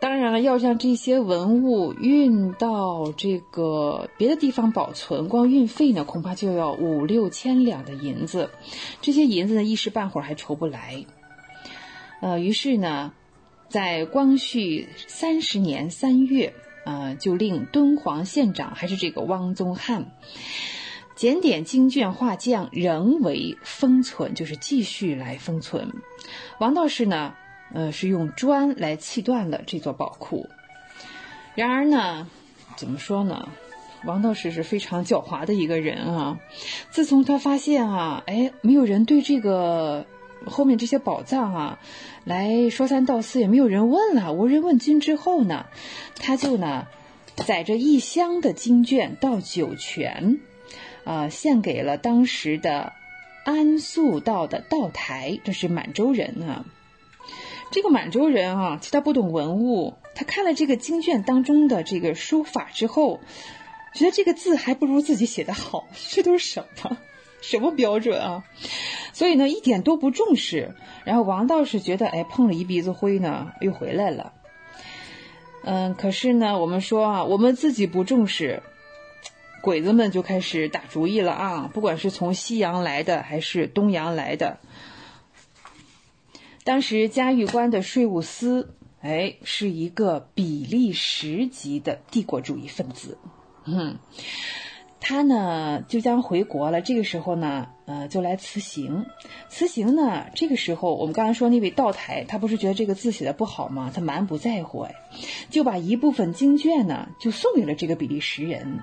当然了，要将这些文物运到这个别的地方保存，光运费呢，恐怕就要五六千两的银子，这些银子呢，一时半会儿还筹不来。呃，于是呢，在光绪三十年三月。呃，就令敦煌县长还是这个汪宗翰，检点经卷画匠仍为封存，就是继续来封存。王道士呢，呃，是用砖来砌断了这座宝库。然而呢，怎么说呢？王道士是非常狡猾的一个人啊。自从他发现啊，哎，没有人对这个。后面这些宝藏啊，来说三道四也没有人问了，无人问津之后呢，他就呢，载着一箱的经卷到酒泉，啊，献给了当时的安宿道的道台，这是满洲人啊。这个满洲人啊，其他不懂文物，他看了这个经卷当中的这个书法之后，觉得这个字还不如自己写的好，这都是什么？什么标准啊？所以呢，一点都不重视。然后王道士觉得，哎，碰了一鼻子灰呢，又回来了。嗯，可是呢，我们说啊，我们自己不重视，鬼子们就开始打主意了啊！不管是从西洋来的还是东洋来的，当时嘉峪关的税务司，哎，是一个比利时籍的帝国主义分子，嗯。他呢就将回国了。这个时候呢，呃，就来辞行。辞行呢，这个时候我们刚才说那位道台，他不是觉得这个字写的不好吗？他满不在乎，哎，就把一部分经卷呢，就送给了这个比利时人。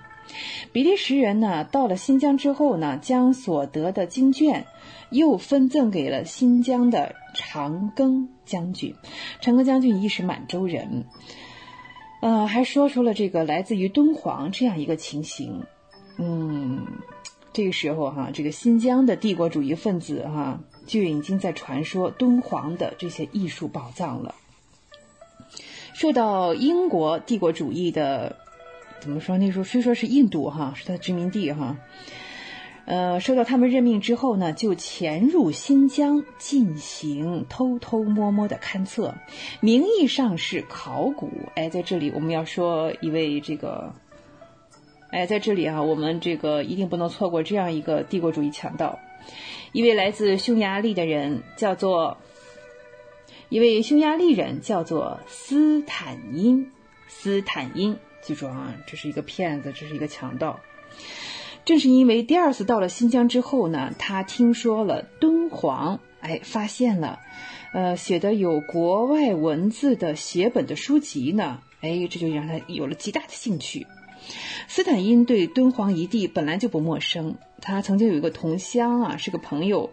比利时人呢，到了新疆之后呢，将所得的经卷又分赠给了新疆的长庚将军。长庚将军亦是满洲人，呃，还说出了这个来自于敦煌这样一个情形。嗯，这个时候哈，这个新疆的帝国主义分子哈，就已经在传说敦煌的这些艺术宝藏了。受到英国帝国主义的怎么说？那时候虽说是印度哈，是他的殖民地哈，呃，受到他们任命之后呢，就潜入新疆进行偷偷摸摸的勘测，名义上是考古。哎，在这里我们要说一位这个。哎，在这里啊，我们这个一定不能错过这样一个帝国主义强盗，一位来自匈牙利的人，叫做一位匈牙利人，叫做斯坦因。斯坦因，记住啊，这是一个骗子，这是一个强盗。正是因为第二次到了新疆之后呢，他听说了敦煌，哎，发现了，呃，写的有国外文字的写本的书籍呢，哎，这就让他有了极大的兴趣。斯坦因对敦煌一地本来就不陌生，他曾经有一个同乡啊，是个朋友，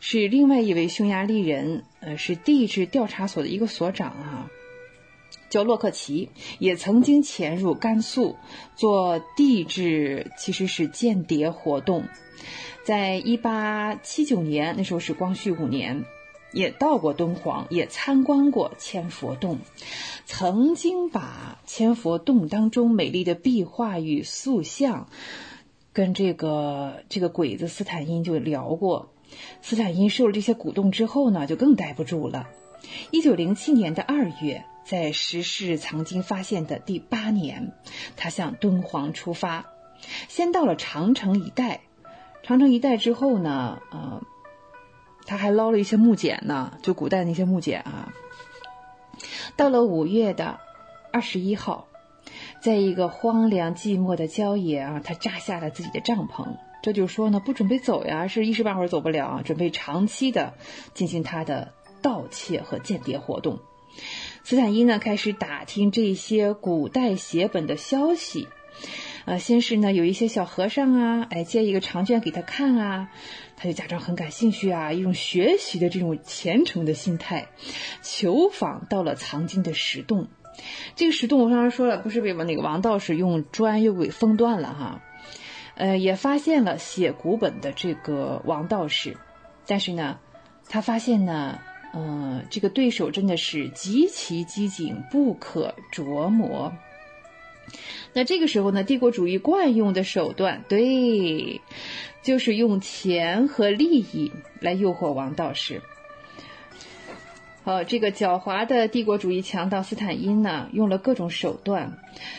是另外一位匈牙利人，呃，是地质调查所的一个所长啊，叫洛克奇，也曾经潜入甘肃做地质，其实是间谍活动，在一八七九年，那时候是光绪五年。也到过敦煌，也参观过千佛洞，曾经把千佛洞当中美丽的壁画与塑像，跟这个这个鬼子斯坦因就聊过。斯坦因受了这些鼓动之后呢，就更待不住了。一九零七年的二月，在石室藏经发现的第八年，他向敦煌出发，先到了长城一带。长城一带之后呢，呃。他还捞了一些木简呢，就古代那些木简啊。到了五月的二十一号，在一个荒凉寂寞的郊野啊，他扎下了自己的帐篷。这就说呢，不准备走呀，是一时半会儿走不了，准备长期的进行他的盗窃和间谍活动。斯坦因呢，开始打听这些古代写本的消息。呃，先是呢，有一些小和尚啊，哎，借一个长卷给他看啊，他就假装很感兴趣啊，一种学习的这种虔诚的心态，求访到了藏经的石洞。这个石洞我刚才说了，不是被那个王道士用砖又给封断了哈，呃，也发现了写古本的这个王道士，但是呢，他发现呢，嗯，这个对手真的是极其机警，不可琢磨。那这个时候呢，帝国主义惯用的手段，对，就是用钱和利益来诱惑王道士。呃，这个狡猾的帝国主义强盗斯坦因呢，用了各种手段，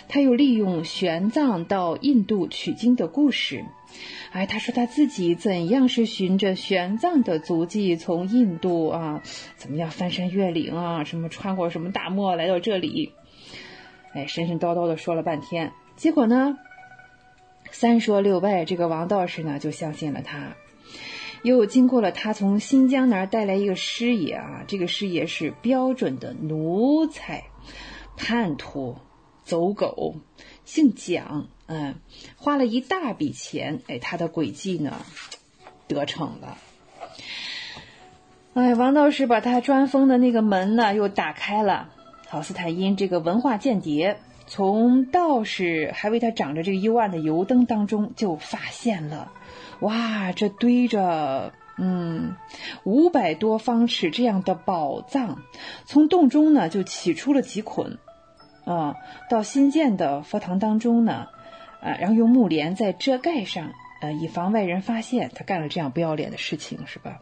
他又利用玄奘到印度取经的故事，哎，他说他自己怎样是循着玄奘的足迹从印度啊，怎么样翻山越岭啊，什么穿过什么大漠来到这里。哎，神神叨叨的说了半天，结果呢，三说六拜，这个王道士呢就相信了他。又经过了他从新疆那儿带来一个师爷啊，这个师爷是标准的奴才、叛徒、走狗，姓蒋，嗯，花了一大笔钱，哎，他的诡计呢得逞了。哎，王道士把他专封的那个门呢又打开了。好，斯坦因这个文化间谍，从道士还为他长着这个幽暗的油灯当中，就发现了，哇，这堆着嗯五百多方尺这样的宝藏，从洞中呢就起出了几捆，啊，到新建的佛堂当中呢，啊，然后用木帘再遮盖上，呃，以防外人发现他干了这样不要脸的事情，是吧？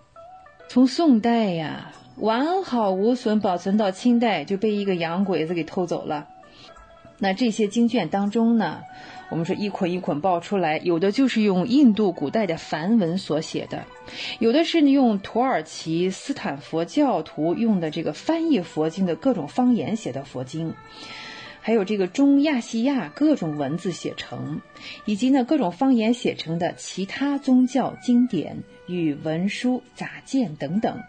从宋代呀，完好无损保存到清代，就被一个洋鬼子给偷走了。那这些经卷当中呢，我们说一捆一捆爆出来，有的就是用印度古代的梵文所写的，有的是用土耳其斯坦佛教徒用的这个翻译佛经的各种方言写的佛经。还有这个中亚细亚各种文字写成，以及呢各种方言写成的其他宗教经典与文书杂件等等。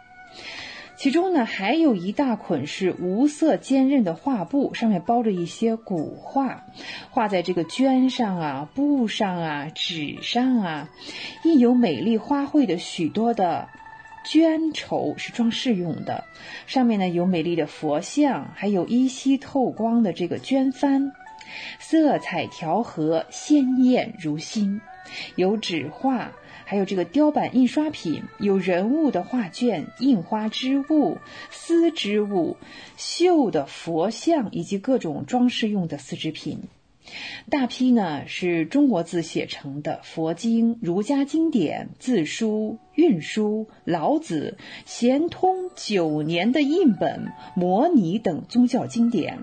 其中呢还有一大捆是无色坚韧的画布，上面包着一些古画，画在这个绢上啊、布上啊、纸上啊，印有美丽花卉的许多的。绢绸是装饰用的，上面呢有美丽的佛像，还有依稀透光的这个绢帆，色彩调和，鲜艳如新。有纸画，还有这个雕版印刷品，有人物的画卷、印花织物、丝织物、绣的佛像，以及各种装饰用的丝织品。大批呢是中国字写成的佛经、儒家经典、字书、韵书、老子、咸通九年的印本、摩尼等宗教经典。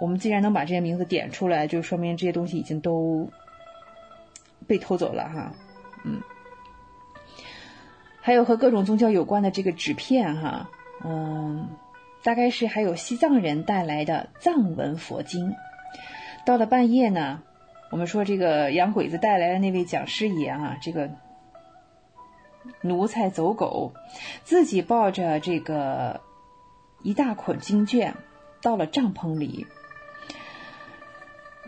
我们既然能把这些名字点出来，就说明这些东西已经都被偷走了哈。嗯，还有和各种宗教有关的这个纸片哈，嗯，大概是还有西藏人带来的藏文佛经。到了半夜呢，我们说这个洋鬼子带来的那位讲师爷啊，这个奴才走狗，自己抱着这个一大捆经卷，到了帐篷里，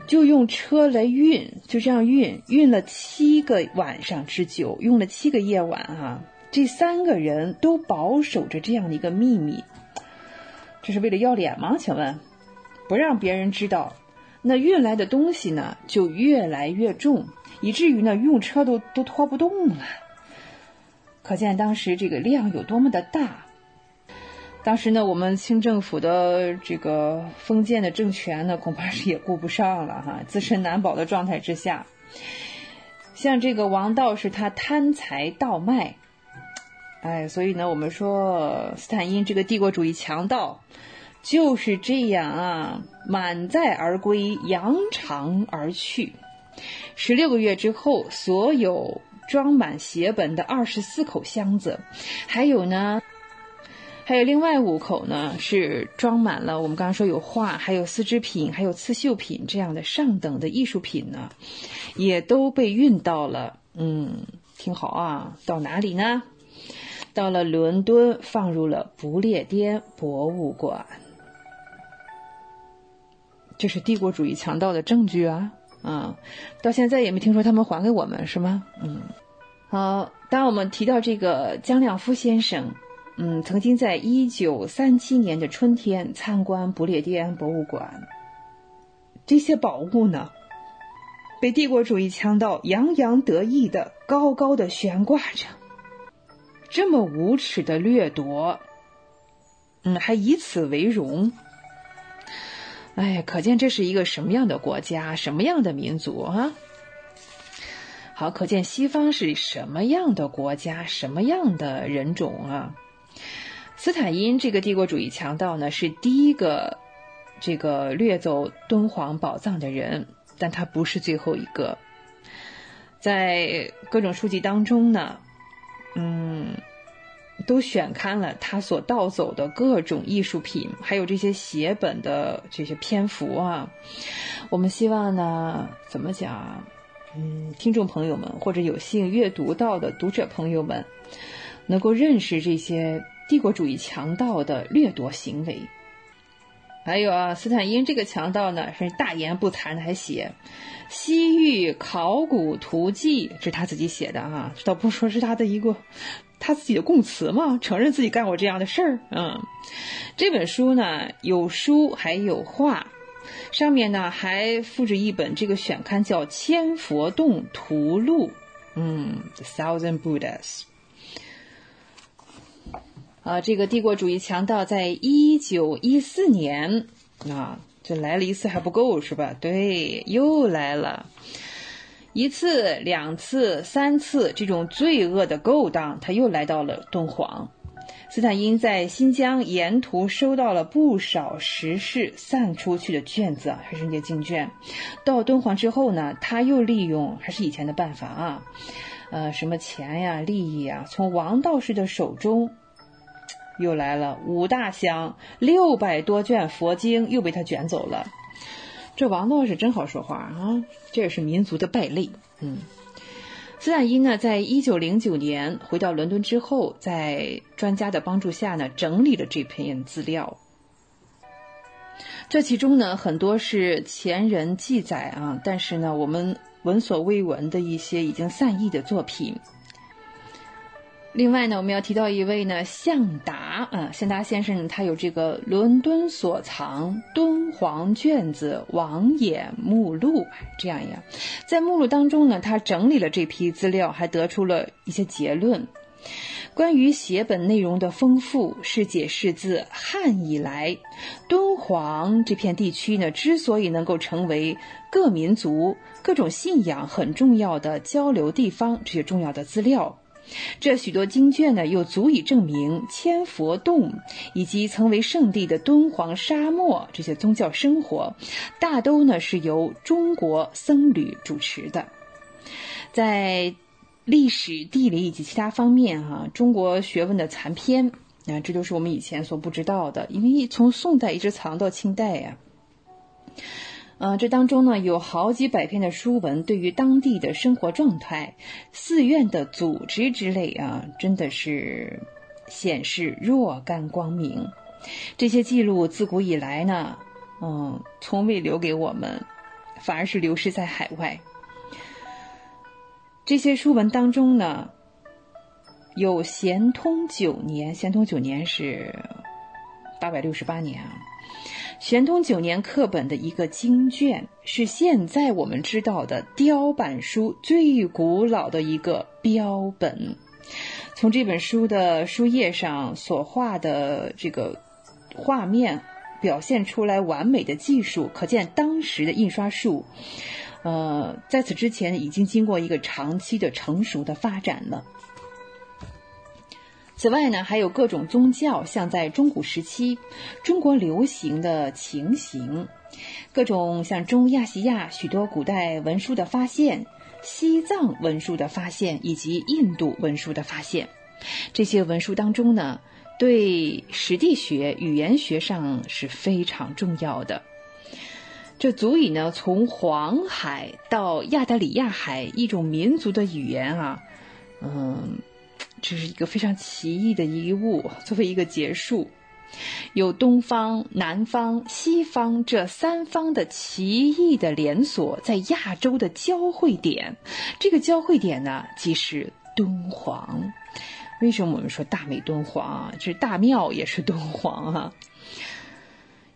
就用车来运，就这样运，运了七个晚上之久，用了七个夜晚啊，这三个人都保守着这样的一个秘密，这是为了要脸吗？请问，不让别人知道。那运来的东西呢，就越来越重，以至于呢，用车都都拖不动了。可见当时这个量有多么的大。当时呢，我们清政府的这个封建的政权呢，恐怕是也顾不上了哈，<laughs> 自身难保的状态之下，像这个王道士他贪财盗卖，哎，所以呢，我们说斯坦因这个帝国主义强盗。就是这样啊，满载而归，扬长而去。十六个月之后，所有装满写本的二十四口箱子，还有呢，还有另外五口呢，是装满了我们刚刚说有画，还有丝织品，还有刺绣品这样的上等的艺术品呢，也都被运到了。嗯，听好啊，到哪里呢？到了伦敦，放入了不列颠博物馆。这是帝国主义强盗的证据啊！啊，到现在也没听说他们还给我们，是吗？嗯，好。当我们提到这个江亮夫先生，嗯，曾经在一九三七年的春天参观不列颠博物馆，这些宝物呢，被帝国主义强盗洋洋得意的高高的悬挂着，这么无耻的掠夺，嗯，还以此为荣。哎，可见这是一个什么样的国家，什么样的民族啊？好，可见西方是什么样的国家，什么样的人种啊？斯坦因这个帝国主义强盗呢，是第一个这个掠走敦煌宝藏的人，但他不是最后一个。在各种书籍当中呢，嗯。都选刊了他所盗走的各种艺术品，还有这些写本的这些篇幅啊。我们希望呢，怎么讲？嗯，听众朋友们或者有幸阅读到的读者朋友们，能够认识这些帝国主义强盗的掠夺行为。还有啊，斯坦因这个强盗呢，是大言不惭的，还写《西域考古图记》，这是他自己写的啊，这倒不说是他的一个。他自己的供词嘛，承认自己干过这样的事儿。嗯，这本书呢有书还有画，上面呢还附着一本这个选刊叫《千佛洞图录》。嗯，《The Thousand Buddhas》。啊，这个帝国主义强盗在一九一四年啊，这来了一次还不够是吧？对，又来了。一次、两次、三次，这种罪恶的勾当，他又来到了敦煌。斯坦因在新疆沿途收到了不少时事散出去的卷子，还是那些经卷。到敦煌之后呢，他又利用还是以前的办法啊，呃，什么钱呀、利益啊，从王道士的手中又来了五大箱六百多卷佛经，又被他卷走了。这王道士真好说话啊，这也是民族的败类。嗯。斯坦因呢，在一九零九年回到伦敦之后，在专家的帮助下呢，整理了这篇资料。这其中呢，很多是前人记载啊，但是呢，我们闻所未闻的一些已经散佚的作品。另外呢，我们要提到一位呢，向达啊，向达先生，他有这个伦敦所藏敦煌卷子网眼目录这样呀，在目录当中呢，他整理了这批资料，还得出了一些结论。关于写本内容的丰富，是解释自汉以来，敦煌这片地区呢，之所以能够成为各民族各种信仰很重要的交流地方，这些重要的资料。这许多经卷呢，又足以证明千佛洞以及曾为圣地的敦煌沙漠这些宗教生活，大都呢是由中国僧侣主持的。在历史、地理以及其他方面，哈，中国学问的残篇，啊，这都是我们以前所不知道的，因为从宋代一直藏到清代呀。呃，这当中呢有好几百篇的书文，对于当地的生活状态、寺院的组织之类啊，真的是显示若干光明。这些记录自古以来呢，嗯，从未留给我们，反而是流失在海外。这些书文当中呢，有咸通九年，咸通九年是八百六十八年啊。玄通九年课本的一个经卷，是现在我们知道的雕版书最古老的一个标本。从这本书的书页上所画的这个画面，表现出来完美的技术，可见当时的印刷术，呃，在此之前已经经过一个长期的成熟的发展了。此外呢，还有各种宗教，像在中古时期中国流行的情形，各种像中亚细亚许多古代文书的发现，西藏文书的发现，以及印度文书的发现。这些文书当中呢，对史地学、语言学上是非常重要的。这足以呢，从黄海到亚得里亚海一种民族的语言啊，嗯。这是一个非常奇异的遗物，作为一个结束，有东方、南方、西方这三方的奇异的连锁在亚洲的交汇点，这个交汇点呢，即是敦煌。为什么我们说大美敦煌啊？这大庙也是敦煌啊。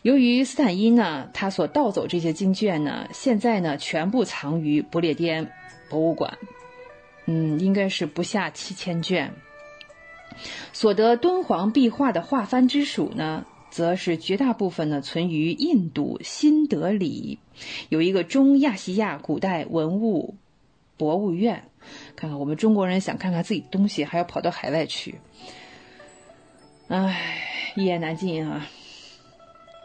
由于斯坦因呢，他所盗走这些经卷呢，现在呢，全部藏于不列颠博物馆。嗯，应该是不下七千卷。所得敦煌壁画的画幡之属呢，则是绝大部分呢存于印度新德里，有一个中亚细亚古代文物博物院。看看我们中国人想看看自己东西，还要跑到海外去，唉，一言难尽啊。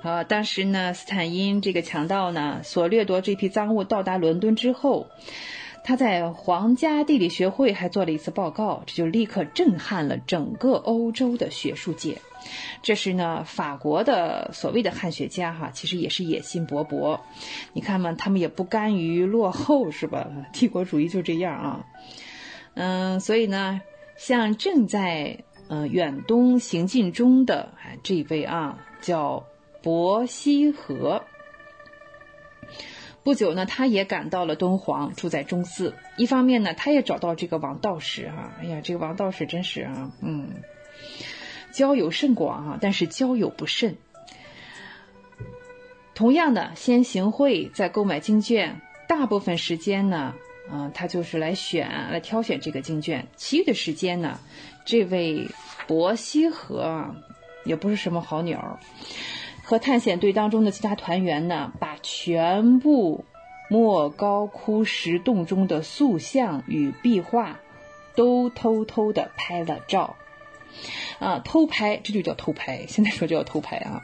好，当时呢，斯坦因这个强盗呢，所掠夺这批赃物到达伦敦之后。他在皇家地理学会还做了一次报告，这就立刻震撼了整个欧洲的学术界。这是呢，法国的所谓的汉学家哈，其实也是野心勃勃。你看嘛，他们也不甘于落后，是吧？<laughs> 帝国主义就这样啊。嗯，所以呢，像正在呃远东行进中的这位啊，叫伯希和。不久呢，他也赶到了敦煌，住在中寺。一方面呢，他也找到这个王道士啊，哎呀，这个王道士真是啊，嗯，交友甚广啊，但是交友不慎。同样的，先行贿，再购买经卷，大部分时间呢，嗯，他就是来选、来挑选这个经卷。其余的时间呢，这位伯希和啊，也不是什么好鸟。和探险队当中的其他团员呢，把全部莫高窟石洞中的塑像与壁画，都偷偷的拍了照。啊，偷拍，这就叫偷拍。<laughs> 现在说就叫偷拍啊，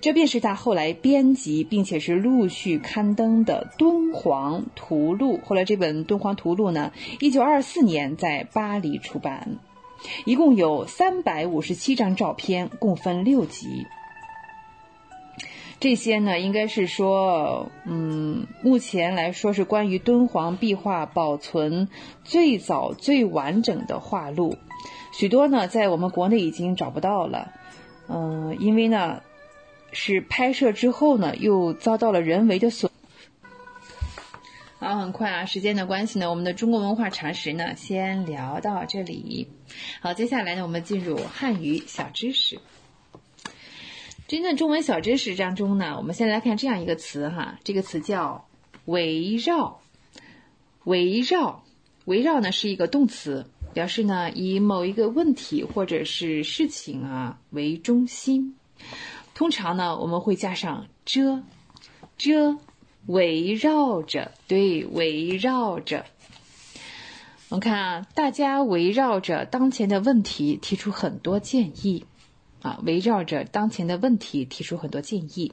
这便是他后来编辑并且是陆续刊登的《敦煌图录》。后来这本《敦煌图录》呢，一九二四年在巴黎出版，一共有三百五十七张照片，共分六集。这些呢，应该是说，嗯，目前来说是关于敦煌壁画保存最早、最完整的画录。许多呢，在我们国内已经找不到了，嗯，因为呢，是拍摄之后呢，又遭到了人为的损。好，很快啊，时间的关系呢，我们的中国文化常识呢，先聊到这里。好，接下来呢，我们进入汉语小知识。真正中文小知识当中呢，我们先来看这样一个词哈，这个词叫围绕。围绕，围绕呢是一个动词。表示呢，以某一个问题或者是事情啊为中心，通常呢我们会加上遮，遮围绕着，对，围绕着。我们看啊，大家围绕着当前的问题提出很多建议，啊，围绕着当前的问题提出很多建议。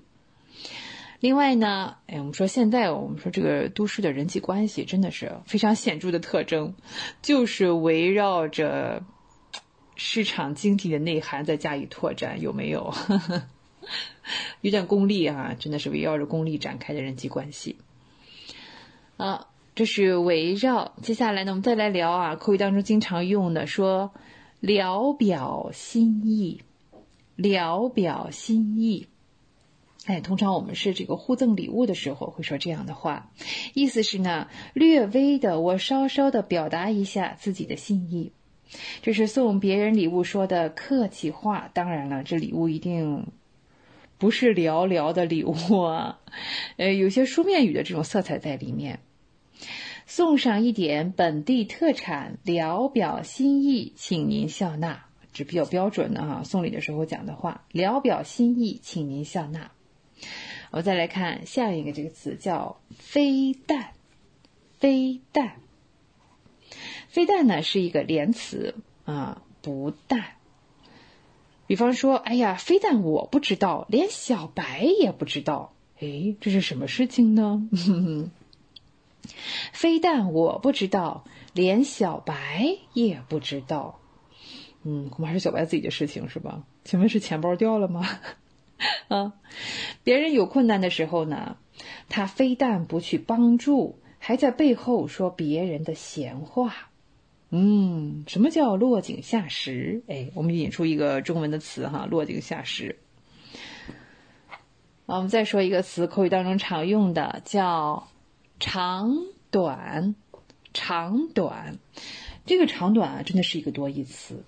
另外呢，哎，我们说现在我们说这个都市的人际关系真的是非常显著的特征，就是围绕着市场经济的内涵在加以拓展，有没有？<laughs> 有点功利啊，真的是围绕着功利展开的人际关系。啊，这是围绕。接下来呢，我们再来聊啊，口语当中经常用的，说聊表心意，聊表心意。哎，通常我们是这个互赠礼物的时候会说这样的话，意思是呢，略微的，我稍稍的表达一下自己的心意，这是送别人礼物说的客气话。当然了，这礼物一定不是寥寥的礼物啊，呃，有些书面语的这种色彩在里面。送上一点本地特产，聊表心意，请您笑纳，是比较标准的哈，送礼的时候讲的话，聊表心意，请您笑纳。我再来看下一个这个词叫非但”。非但，非但呢是一个连词啊，不但。比方说，哎呀，非但我不知道，连小白也不知道，哎，这是什么事情呢？<laughs> 非但我不知道，连小白也不知道，嗯，恐怕是小白自己的事情是吧？请问是钱包掉了吗？<laughs> 啊，别人有困难的时候呢，他非但不去帮助，还在背后说别人的闲话。嗯，什么叫落井下石？哎，我们引出一个中文的词哈，落井下石。我们再说一个词，口语当中常用的叫长短。长短，这个长短啊，真的是一个多义词。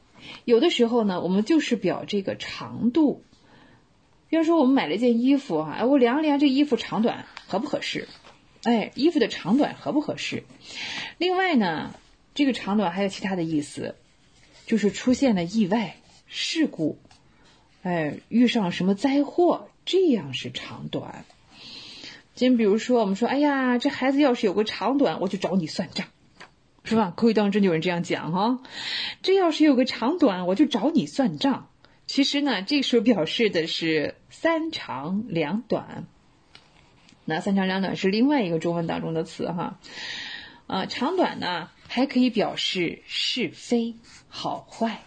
有的时候呢，我们就是表这个长度。比方说，我们买了一件衣服哈，哎，我量了量这衣服长短合不合适？哎，衣服的长短合不合适？另外呢，这个长短还有其他的意思，就是出现了意外事故，哎，遇上什么灾祸，这样是长短。就比如说，我们说，哎呀，这孩子要是有个长短，我就找你算账，是吧？口语当中有人这样讲哈，这要是有个长短，我就找你算账。其实呢，这时候表示的是三长两短。那三长两短是另外一个中文当中的词哈。啊，长短呢还可以表示是非好坏。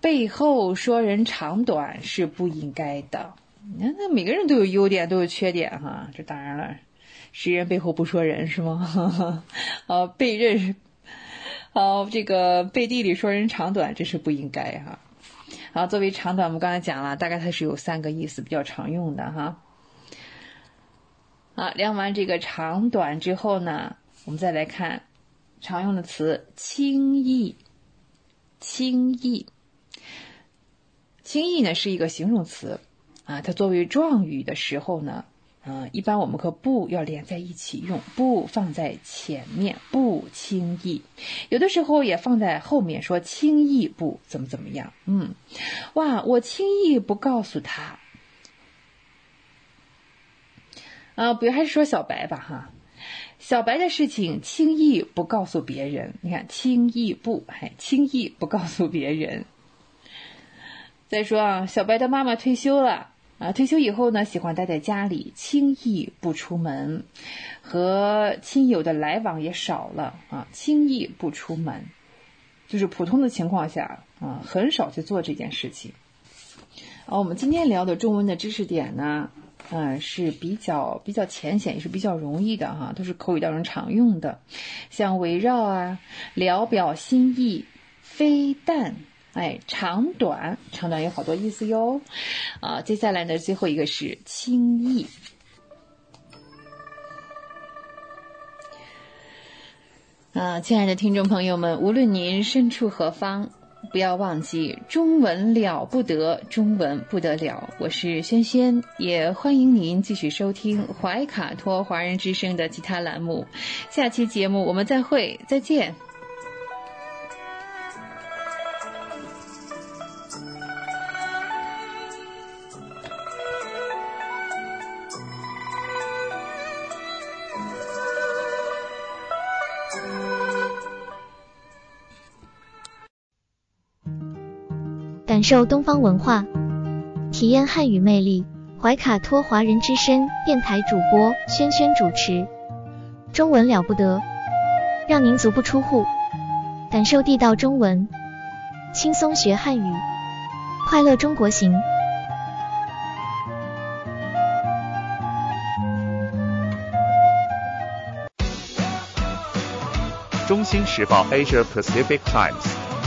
背后说人长短是不应该的。你看，那每个人都有优点，都有缺点哈。这当然了，谁人背后不说人是吗？啊，<laughs> 背认，好，这个背地里说人长短，这是不应该哈。好，作为长短，我们刚才讲了，大概它是有三个意思，比较常用的哈。好，量完这个长短之后呢，我们再来看常用的词“轻易”。轻易，轻易呢是一个形容词啊，它作为状语的时候呢。嗯，一般我们和不要连在一起用，不放在前面，不轻易。有的时候也放在后面，说轻易不怎么怎么样。嗯，哇，我轻易不告诉他。啊，比如还是说小白吧，哈，小白的事情轻易不告诉别人。你看，轻易不，还轻易不告诉别人。再说啊，小白的妈妈退休了啊，退休以后呢，喜欢待在家里，轻易不出门，和亲友的来往也少了啊，轻易不出门，就是普通的情况下啊，很少去做这件事情。啊，我们今天聊的中文的知识点呢，嗯，是比较比较浅显，也是比较容易的哈，都是口语当中常用的，像围绕啊、聊表心意、非但。哎，长短，长短有好多意思哟。啊，接下来呢，最后一个是轻易。啊，亲爱的听众朋友们，无论您身处何方，不要忘记中文了不得，中文不得了。我是轩轩，也欢迎您继续收听怀卡托华人之声的其他栏目。下期节目我们再会，再见。受东方文化，体验汉语魅力。怀卡托华人之声电台主播轩轩主持，中文了不得，让您足不出户，感受地道中文，轻松学汉语，快乐中国行。中新时报 Asia Pacific Times。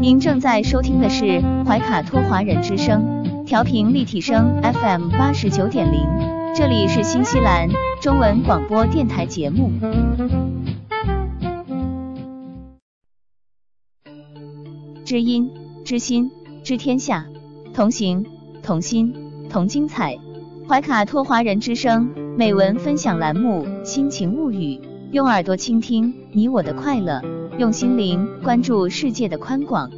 您正在收听的是怀卡托华人之声，调频立体声 FM 八十九点零，这里是新西兰中文广播电台节目。知音、知心、知天下，同行、同心、同精彩。怀卡托华人之声美文分享栏目《心情物语》，用耳朵倾听你我的快乐。用心灵关注世界的宽广。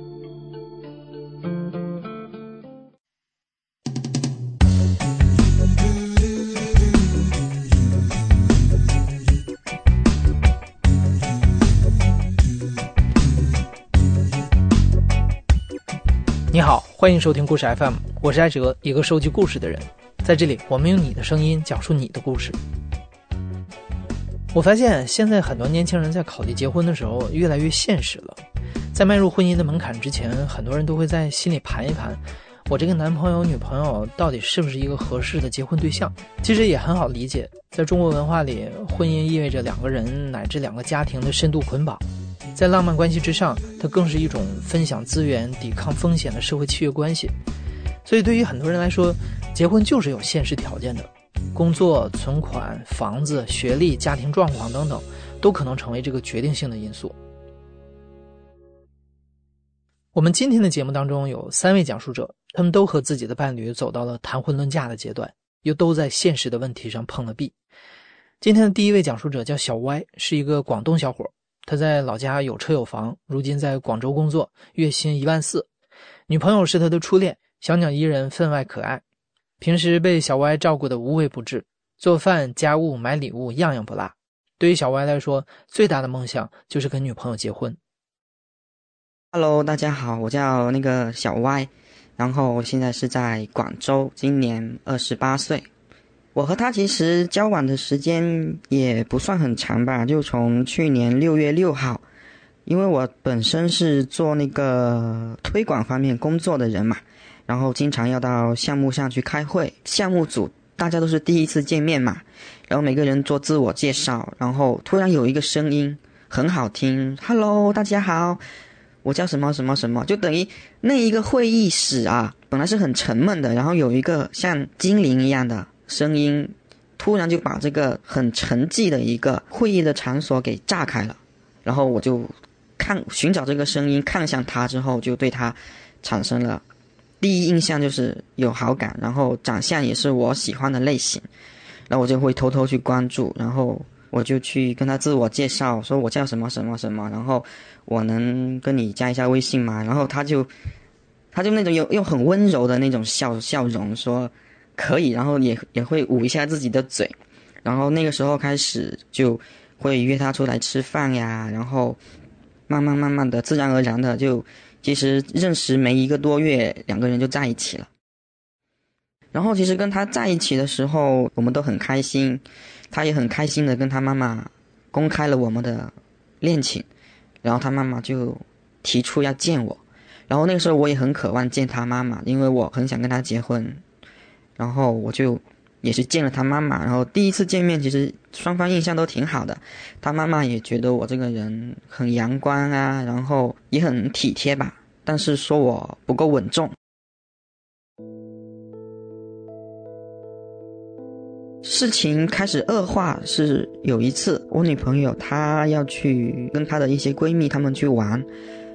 你好，欢迎收听故事 FM，我是艾哲，一个收集故事的人。在这里，我们用你的声音讲述你的故事。我发现现在很多年轻人在考虑结婚的时候越来越现实了，在迈入婚姻的门槛之前，很多人都会在心里盘一盘，我这个男朋友女朋友到底是不是一个合适的结婚对象？其实也很好理解，在中国文化里，婚姻意味着两个人乃至两个家庭的深度捆绑，在浪漫关系之上，它更是一种分享资源、抵抗风险的社会契约关系。所以对于很多人来说，结婚就是有现实条件的。工作、存款、房子、学历、家庭状况等等，都可能成为这个决定性的因素。我们今天的节目当中有三位讲述者，他们都和自己的伴侣走到了谈婚论嫁的阶段，又都在现实的问题上碰了壁。今天的第一位讲述者叫小歪，是一个广东小伙，他在老家有车有房，如今在广州工作，月薪一万四，女朋友是他的初恋，小鸟依人，分外可爱。平时被小歪照顾的无微不至，做饭、家务、买礼物，样样不落。对于小歪来说，最大的梦想就是跟女朋友结婚。Hello，大家好，我叫那个小歪，然后现在是在广州，今年二十八岁。我和他其实交往的时间也不算很长吧，就从去年六月六号，因为我本身是做那个推广方面工作的人嘛。然后经常要到项目上去开会，项目组大家都是第一次见面嘛，然后每个人做自我介绍，然后突然有一个声音很好听，Hello，大家好，我叫什么什么什么，就等于那一个会议室啊，本来是很沉闷的，然后有一个像精灵一样的声音，突然就把这个很沉寂的一个会议的场所给炸开了，然后我就看寻找这个声音，看向他之后，就对他产生了第一印象就是有好感，然后长相也是我喜欢的类型，然后我就会偷偷去关注，然后我就去跟他自我介绍，说我叫什么什么什么，然后我能跟你加一下微信吗？然后他就他就那种又又很温柔的那种笑笑容说。可以，然后也也会捂一下自己的嘴，然后那个时候开始就会约他出来吃饭呀，然后慢慢慢慢的自然而然的就其实认识没一个多月，两个人就在一起了。然后其实跟他在一起的时候，我们都很开心，他也很开心的跟他妈妈公开了我们的恋情，然后他妈妈就提出要见我，然后那个时候我也很渴望见他妈妈，因为我很想跟他结婚。然后我就也是见了他妈妈，然后第一次见面，其实双方印象都挺好的。他妈妈也觉得我这个人很阳光啊，然后也很体贴吧，但是说我不够稳重。事情开始恶化是有一次，我女朋友她要去跟她的一些闺蜜她们去玩，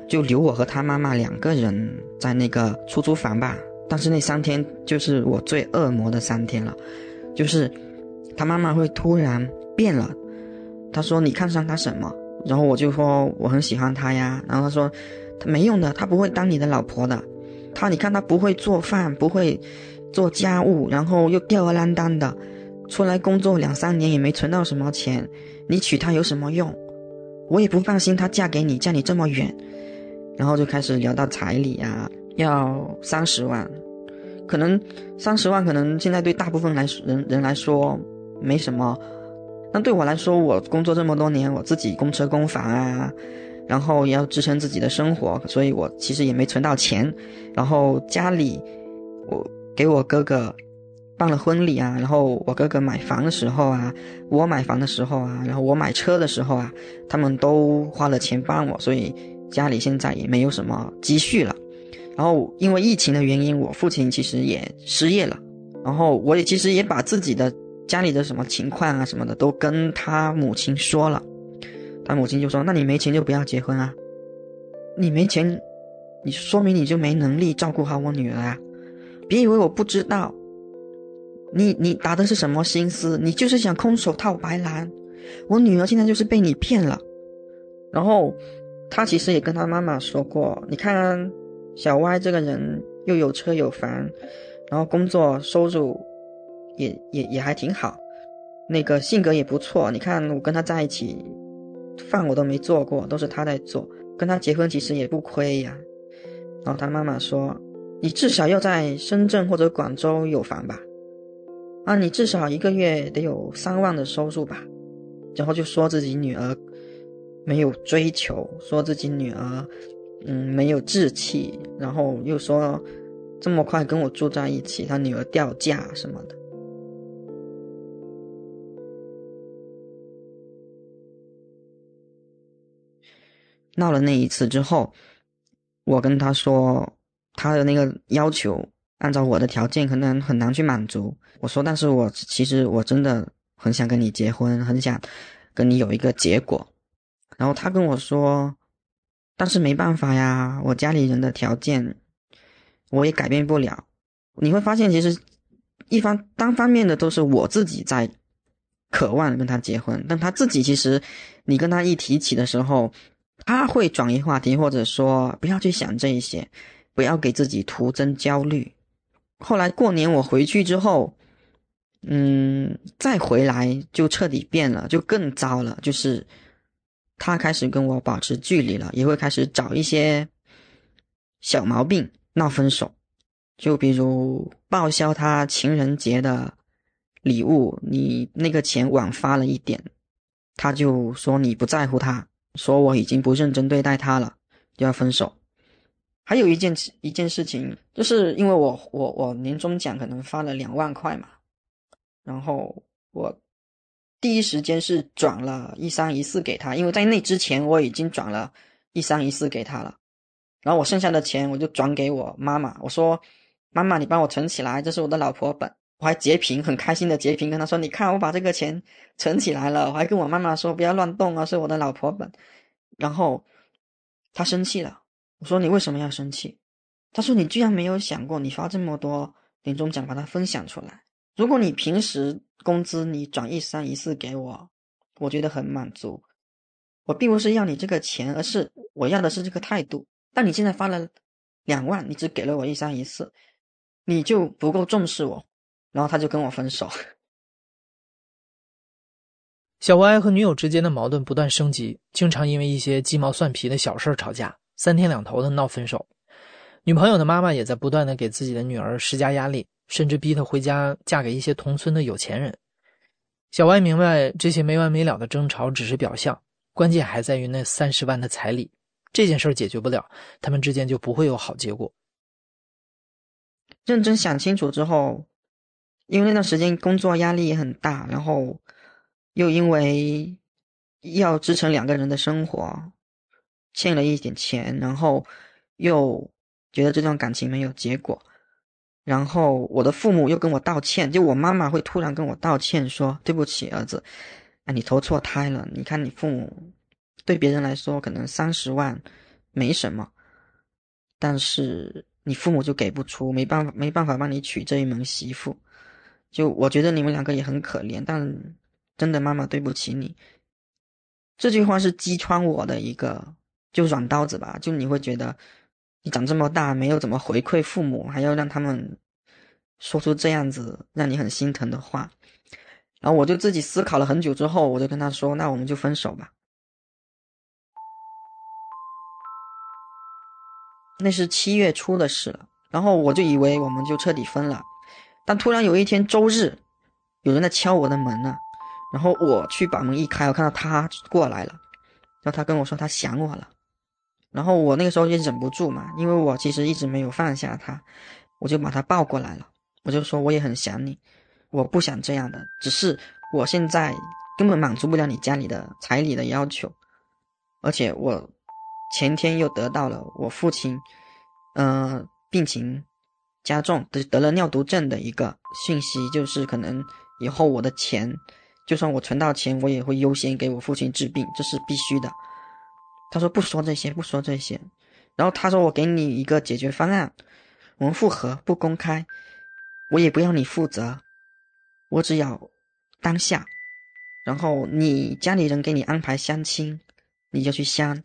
就留我和她妈妈两个人在那个出租房吧。但是那三天就是我最恶魔的三天了，就是他妈妈会突然变了，他说你看上他什么？然后我就说我很喜欢他呀。然后他说他没用的，他不会当你的老婆的。他你看他不会做饭，不会做家务，然后又吊儿郎当的，出来工作两三年也没存到什么钱，你娶她有什么用？我也不放心她嫁给你，嫁你这么远。然后就开始聊到彩礼啊。要三十万，可能三十万可能现在对大部分来人人来说没什么，但对我来说，我工作这么多年，我自己供车供房啊，然后也要支撑自己的生活，所以我其实也没存到钱。然后家里我给我哥哥办了婚礼啊，然后我哥哥买房的时候啊，我买房的时候啊，然后我买车的时候啊，他们都花了钱帮我，所以家里现在也没有什么积蓄了。然后因为疫情的原因，我父亲其实也失业了。然后我也其实也把自己的家里的什么情况啊什么的都跟他母亲说了。他母亲就说：“那你没钱就不要结婚啊！你没钱，你说明你就没能力照顾好我女儿啊！别以为我不知道，你你打的是什么心思？你就是想空手套白狼。我女儿现在就是被你骗了。”然后他其实也跟他妈妈说过：“你看。”小歪这个人又有车有房，然后工作收入也也也还挺好，那个性格也不错。你看我跟他在一起，饭我都没做过，都是他在做。跟他结婚其实也不亏呀。然后他妈妈说：“你至少要在深圳或者广州有房吧？啊，你至少一个月得有三万的收入吧？”然后就说自己女儿没有追求，说自己女儿。嗯，没有志气，然后又说这么快跟我住在一起，他女儿掉价什么的。闹了那一次之后，我跟他说他的那个要求，按照我的条件可能很难去满足。我说，但是我其实我真的很想跟你结婚，很想跟你有一个结果。然后他跟我说。但是没办法呀，我家里人的条件，我也改变不了。你会发现，其实一方单方面的都是我自己在渴望跟他结婚，但他自己其实，你跟他一提起的时候，他会转移话题，或者说不要去想这一些，不要给自己徒增焦虑。后来过年我回去之后，嗯，再回来就彻底变了，就更糟了，就是。他开始跟我保持距离了，也会开始找一些小毛病闹分手，就比如报销他情人节的礼物，你那个钱晚发了一点，他就说你不在乎他，说我已经不认真对待他了，就要分手。还有一件一件事情，就是因为我我我年终奖可能发了两万块嘛，然后我。第一时间是转了一三一四给他，因为在那之前我已经转了一三一四给他了，然后我剩下的钱我就转给我妈妈，我说：“妈妈，你帮我存起来，这是我的老婆本，我还截屏，很开心的截屏跟他说：“你看，我把这个钱存起来了。”我还跟我妈妈说：“不要乱动啊，是我的老婆本。”然后他生气了，我说：“你为什么要生气？”他说：“你居然没有想过，你发这么多年终奖，把它分享出来。如果你平时工资你转一三一四给我，我觉得很满足。我并不是要你这个钱，而是我要的是这个态度。但你现在发了两万，你只给了我一三一四，你就不够重视我。”然后他就跟我分手。小歪和女友之间的矛盾不断升级，经常因为一些鸡毛蒜皮的小事吵架，三天两头的闹分手。女朋友的妈妈也在不断的给自己的女儿施加压力，甚至逼她回家嫁给一些同村的有钱人。小歪明白这些没完没了的争吵只是表象，关键还在于那三十万的彩礼。这件事解决不了，他们之间就不会有好结果。认真想清楚之后。因为那段时间工作压力也很大，然后又因为要支撑两个人的生活，欠了一点钱，然后又觉得这段感情没有结果，然后我的父母又跟我道歉，就我妈妈会突然跟我道歉说：“对不起，儿子，啊，你投错胎了。你看你父母对别人来说可能三十万没什么，但是你父母就给不出，没办法，没办法帮你娶这一门媳妇。”就我觉得你们两个也很可怜，但真的妈妈对不起你。这句话是击穿我的一个就软刀子吧，就你会觉得你长这么大没有怎么回馈父母，还要让他们说出这样子让你很心疼的话。然后我就自己思考了很久之后，我就跟他说：“那我们就分手吧。”那是七月初的事了，然后我就以为我们就彻底分了。但突然有一天周日，有人在敲我的门呢，然后我去把门一开，我看到他过来了，然后他跟我说他想我了，然后我那个时候也忍不住嘛，因为我其实一直没有放下他，我就把他抱过来了，我就说我也很想你，我不想这样的，只是我现在根本满足不了你家里的彩礼的要求，而且我前天又得到了我父亲，嗯，病情。加重得得了尿毒症的一个讯息，就是可能以后我的钱，就算我存到钱，我也会优先给我父亲治病，这是必须的。他说不说这些，不说这些。然后他说我给你一个解决方案，我们复合不公开，我也不要你负责，我只要当下。然后你家里人给你安排相亲，你就去相，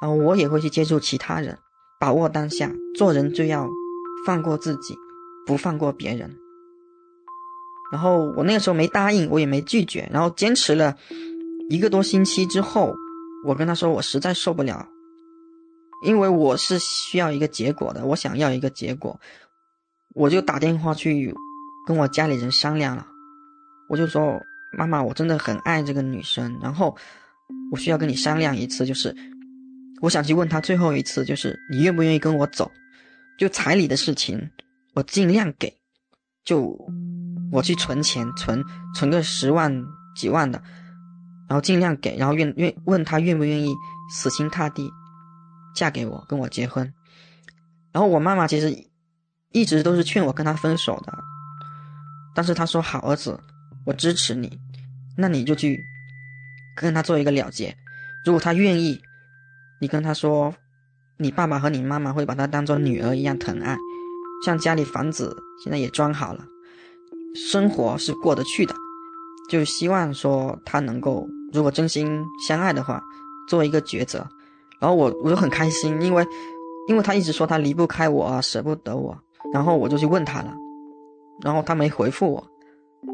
然后我也会去接触其他人，把握当下，做人就要。放过自己，不放过别人。然后我那个时候没答应，我也没拒绝，然后坚持了一个多星期之后，我跟他说我实在受不了，因为我是需要一个结果的，我想要一个结果，我就打电话去跟我家里人商量了，我就说妈妈，我真的很爱这个女生，然后我需要跟你商量一次，就是我想去问她最后一次，就是你愿不愿意跟我走。就彩礼的事情，我尽量给，就我去存钱，存存个十万几万的，然后尽量给，然后愿愿问他愿不愿意死心塌地嫁给我，跟我结婚。然后我妈妈其实一直都是劝我跟他分手的，但是他说好儿子，我支持你，那你就去跟他做一个了结。如果他愿意，你跟他说。你爸爸和你妈妈会把她当做女儿一样疼爱，像家里房子现在也装好了，生活是过得去的，就希望说他能够，如果真心相爱的话，做一个抉择。然后我我就很开心，因为因为他一直说他离不开我啊，舍不得我，然后我就去问他了，然后他没回复我，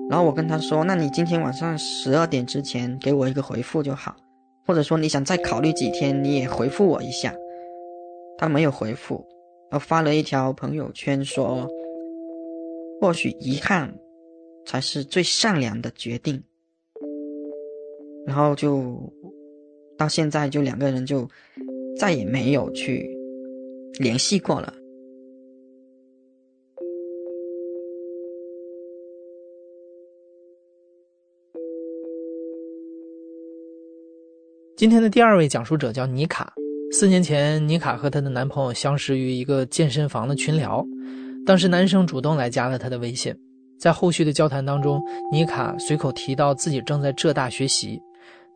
然后我跟他说，那你今天晚上十二点之前给我一个回复就好，或者说你想再考虑几天，你也回复我一下。他没有回复，而发了一条朋友圈说：“或许遗憾才是最善良的决定。”然后就到现在，就两个人就再也没有去联系过了。今天的第二位讲述者叫妮卡。四年前，妮卡和她的男朋友相识于一个健身房的群聊，当时男生主动来加了她的微信。在后续的交谈当中，妮卡随口提到自己正在浙大学习，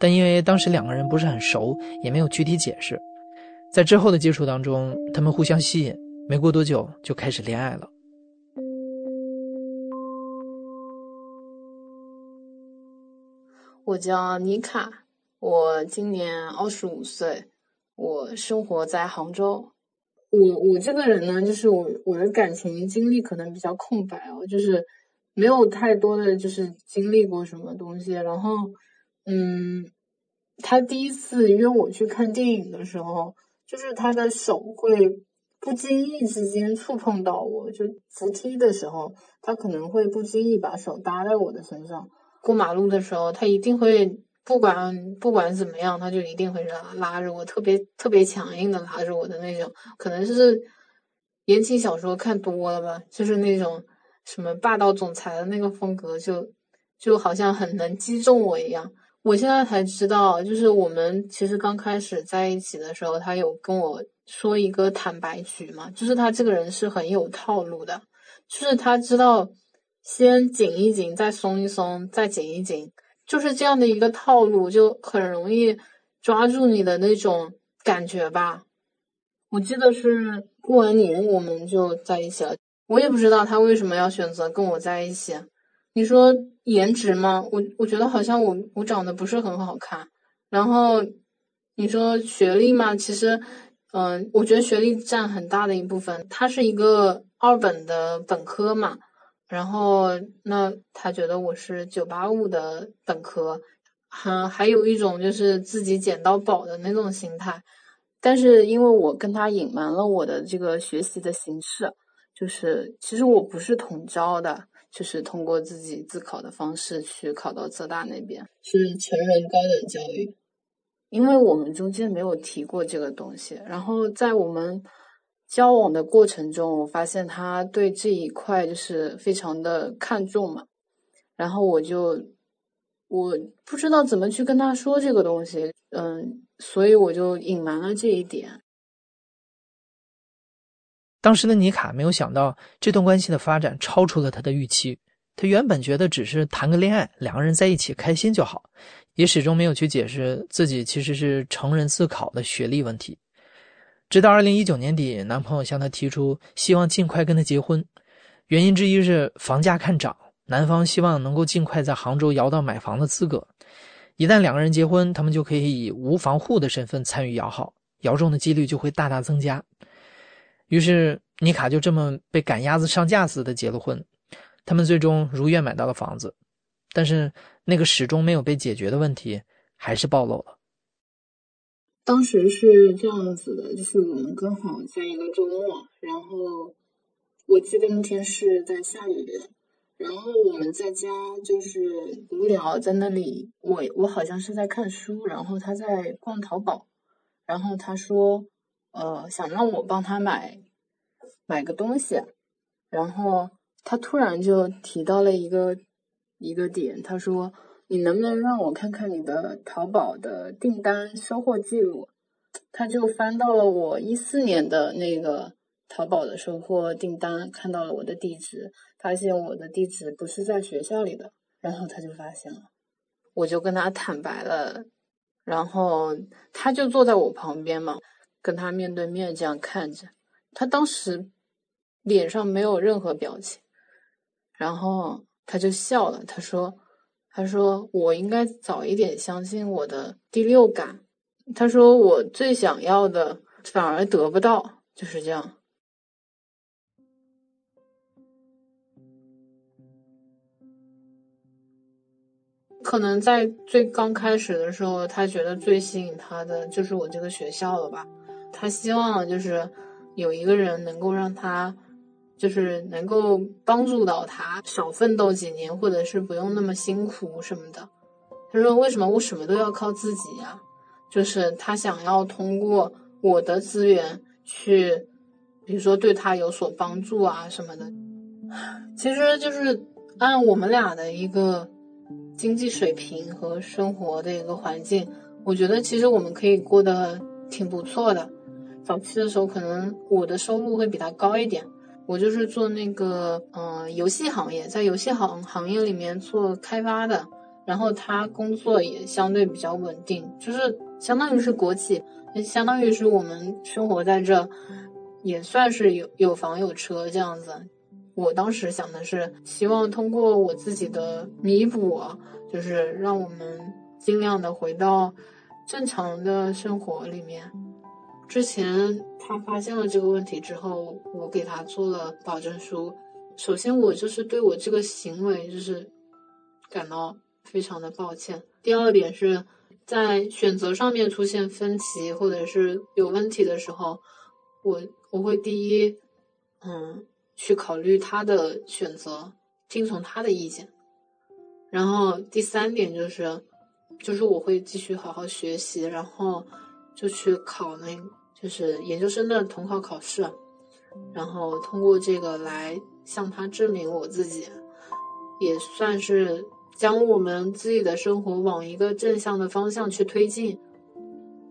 但因为当时两个人不是很熟，也没有具体解释。在之后的接触当中，他们互相吸引，没过多久就开始恋爱了。我叫妮卡，我今年二十五岁，我生活在杭州。我我这个人呢，就是我我的感情经历可能比较空白哦，就是。没有太多的就是经历过什么东西，然后，嗯，他第一次约我去看电影的时候，就是他的手会不经意之间触碰到我，就扶梯的时候，他可能会不经意把手搭在我的身上。过马路的时候，他一定会不管不管怎么样，他就一定会拉拉着我，特别特别强硬的拉着我的那种，可能是言情小说看多了吧，就是那种。什么霸道总裁的那个风格，就就好像很能击中我一样。我现在才知道，就是我们其实刚开始在一起的时候，他有跟我说一个坦白局嘛，就是他这个人是很有套路的，就是他知道先紧一紧，再松一松，再紧一紧，就是这样的一个套路，就很容易抓住你的那种感觉吧。我记得是过完年我们就在一起了。我也不知道他为什么要选择跟我在一起。你说颜值吗？我我觉得好像我我长得不是很好看。然后你说学历嘛，其实，嗯，我觉得学历占很大的一部分。他是一个二本的本科嘛，然后那他觉得我是九八五的本科，还还有一种就是自己捡到宝的那种心态。但是因为我跟他隐瞒了我的这个学习的形式。就是，其实我不是统招的，就是通过自己自考的方式去考到浙大那边，是成人高等教育。因为我们中间没有提过这个东西，然后在我们交往的过程中，我发现他对这一块就是非常的看重嘛，然后我就我不知道怎么去跟他说这个东西，嗯，所以我就隐瞒了这一点。当时的尼卡没有想到这段关系的发展超出了他的预期。他原本觉得只是谈个恋爱，两个人在一起开心就好，也始终没有去解释自己其实是成人自考的学历问题。直到二零一九年底，男朋友向她提出希望尽快跟她结婚，原因之一是房价看涨，男方希望能够尽快在杭州摇到买房的资格。一旦两个人结婚，他们就可以以无房户的身份参与摇号，摇中的几率就会大大增加。于是，妮卡就这么被赶鸭子上架似的结了婚。他们最终如愿买到了房子，但是那个始终没有被解决的问题还是暴露了。当时是这样子的，就是我们刚好在一个周末，然后我记得那天是在下雨，然后我们在家就是无聊，在那里，我我好像是在看书，然后他在逛淘宝，然后他说。呃，想让我帮他买买个东西，然后他突然就提到了一个一个点，他说：“你能不能让我看看你的淘宝的订单收货记录？”他就翻到了我一四年的那个淘宝的收货订单，看到了我的地址，发现我的地址不是在学校里的，然后他就发现了，我就跟他坦白了，然后他就坐在我旁边嘛。跟他面对面这样看着，他当时脸上没有任何表情，然后他就笑了。他说：“他说我应该早一点相信我的第六感。他说我最想要的反而得不到，就是这样。可能在最刚开始的时候，他觉得最吸引他的就是我这个学校了吧。”他希望就是有一个人能够让他，就是能够帮助到他少奋斗几年，或者是不用那么辛苦什么的。他说：“为什么我什么都要靠自己呀？”就是他想要通过我的资源去，比如说对他有所帮助啊什么的。其实就是按我们俩的一个经济水平和生活的一个环境，我觉得其实我们可以过得挺不错的。早期的时候，可能我的收入会比他高一点，我就是做那个嗯、游戏行业，在游戏行行业里面做开发的，然后他工作也相对比较稳定，就是相当于是国企，相当于是我们生活在这，也算是有有房有车这样子。我当时想的是，希望通过我自己的弥补，就是让我们尽量的回到正常的生活里面。之前他发现了这个问题之后，我给他做了保证书。首先，我就是对我这个行为就是感到非常的抱歉。第二点是在选择上面出现分歧或者是有问题的时候，我我会第一，嗯。去考虑他的选择，听从他的意见。然后第三点就是，就是我会继续好好学习，然后就去考那，就是研究生的统考考试，然后通过这个来向他证明我自己，也算是将我们自己的生活往一个正向的方向去推进。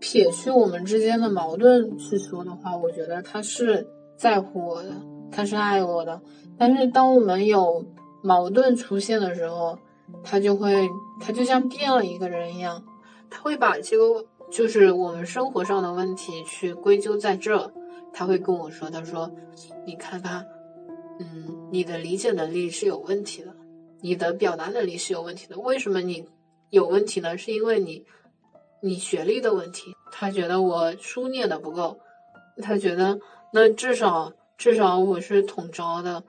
撇去我们之间的矛盾去说的话，我觉得他是在乎我的。他是爱我的，但是当我们有矛盾出现的时候，他就会，他就像变了一个人一样，他会把这个就是我们生活上的问题去归咎在这，他会跟我说，他说，你看看，嗯，你的理解能力是有问题的，你的表达能力是有问题的，为什么你有问题呢？是因为你，你学历的问题，他觉得我书念的不够，他觉得那至少。至少我是统招的，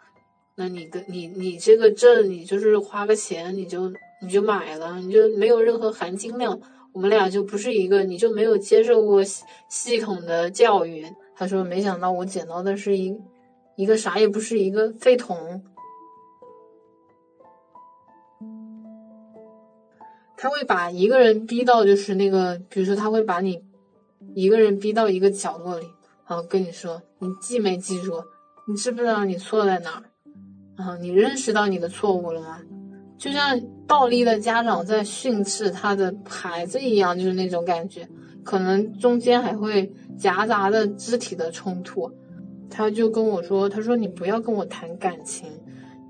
那你的你你这个证，你就是花个钱你就你就买了，你就没有任何含金量。我们俩就不是一个，你就没有接受过系系统的教育。他说，没想到我捡到的是一一个啥也不是，一个废铜。他会把一个人逼到就是那个，比如说他会把你一个人逼到一个角落里。然后跟你说，你记没记住？你知不知道你错在哪儿？啊，你认识到你的错误了吗？就像暴力的家长在训斥他的孩子一样，就是那种感觉。可能中间还会夹杂的肢体的冲突。他就跟我说：“他说你不要跟我谈感情，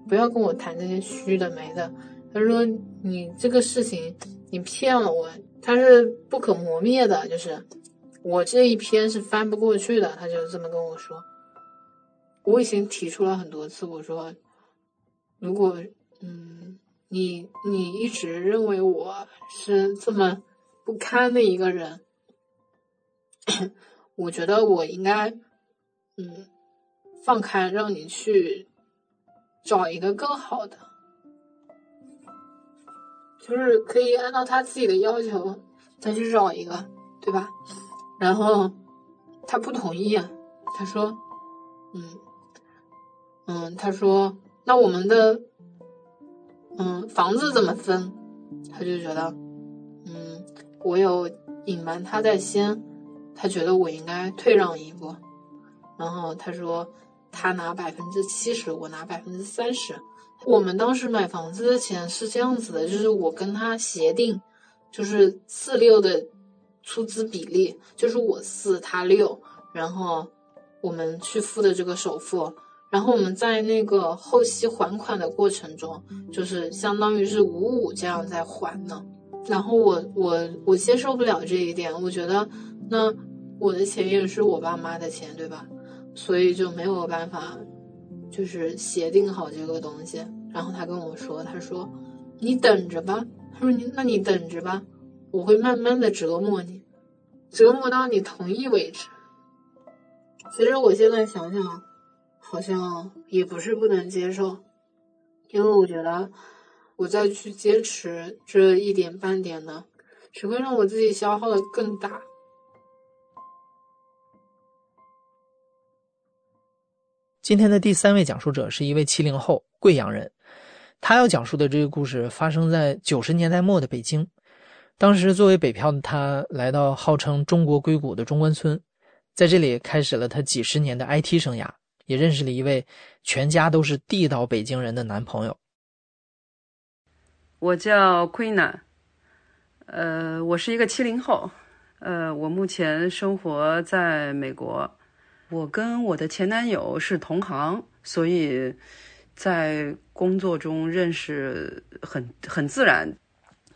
不要跟我谈这些虚的没的。他说你这个事情你骗了我，他是不可磨灭的，就是。”我这一篇是翻不过去的，他就这么跟我说。我已经提出了很多次，我说，如果嗯，你你一直认为我是这么不堪的一个人，<coughs> 我觉得我应该嗯放开，让你去找一个更好的，就是可以按照他自己的要求再去找一个，对吧？然后他不同意，他说：“嗯，嗯，他说那我们的嗯房子怎么分？”他就觉得，嗯，我有隐瞒他在先，他觉得我应该退让一步。然后他说他拿百分之七十，我拿百分之三十。我们当时买房子的钱是这样子的，就是我跟他协定，就是四六的。出资比例就是我四他六，然后我们去付的这个首付，然后我们在那个后期还款的过程中，就是相当于是五五这样在还呢。然后我我我接受不了这一点，我觉得那我的钱也是我爸妈的钱，对吧？所以就没有办法，就是协定好这个东西。然后他跟我说，他说你等着吧，他说你那你等着吧。我会慢慢的折磨你，折磨到你同意为止。其实我现在想想，好像也不是不能接受，因为我觉得我再去坚持这一点半点的，只会让我自己消耗的更大。今天的第三位讲述者是一位七零后贵阳人，他要讲述的这个故事发生在九十年代末的北京。当时作为北漂的他，来到号称中国硅谷的中关村，在这里开始了他几十年的 IT 生涯，也认识了一位全家都是地道北京人的男朋友。我叫 Queen，呃，我是一个七零后，呃，我目前生活在美国，我跟我的前男友是同行，所以在工作中认识很很自然。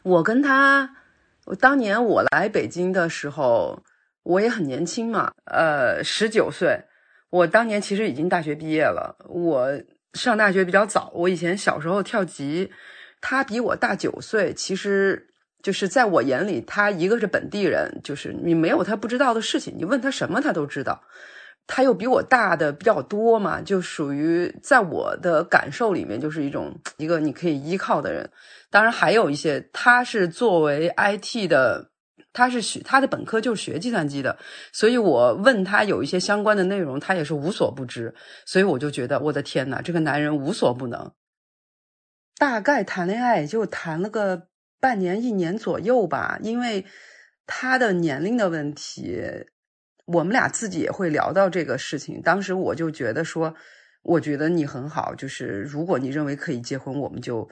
我跟他，我当年我来北京的时候，我也很年轻嘛，呃，十九岁。我当年其实已经大学毕业了，我上大学比较早。我以前小时候跳级，他比我大九岁，其实就是在我眼里，他一个是本地人，就是你没有他不知道的事情，你问他什么他都知道。他又比我大的比较多嘛，就属于在我的感受里面，就是一种一个你可以依靠的人。当然还有一些，他是作为 IT 的，他是学他的本科就是学计算机的，所以我问他有一些相关的内容，他也是无所不知。所以我就觉得，我的天呐，这个男人无所不能。大概谈恋爱也就谈了个半年一年左右吧，因为他的年龄的问题。我们俩自己也会聊到这个事情。当时我就觉得说，我觉得你很好，就是如果你认为可以结婚，我们就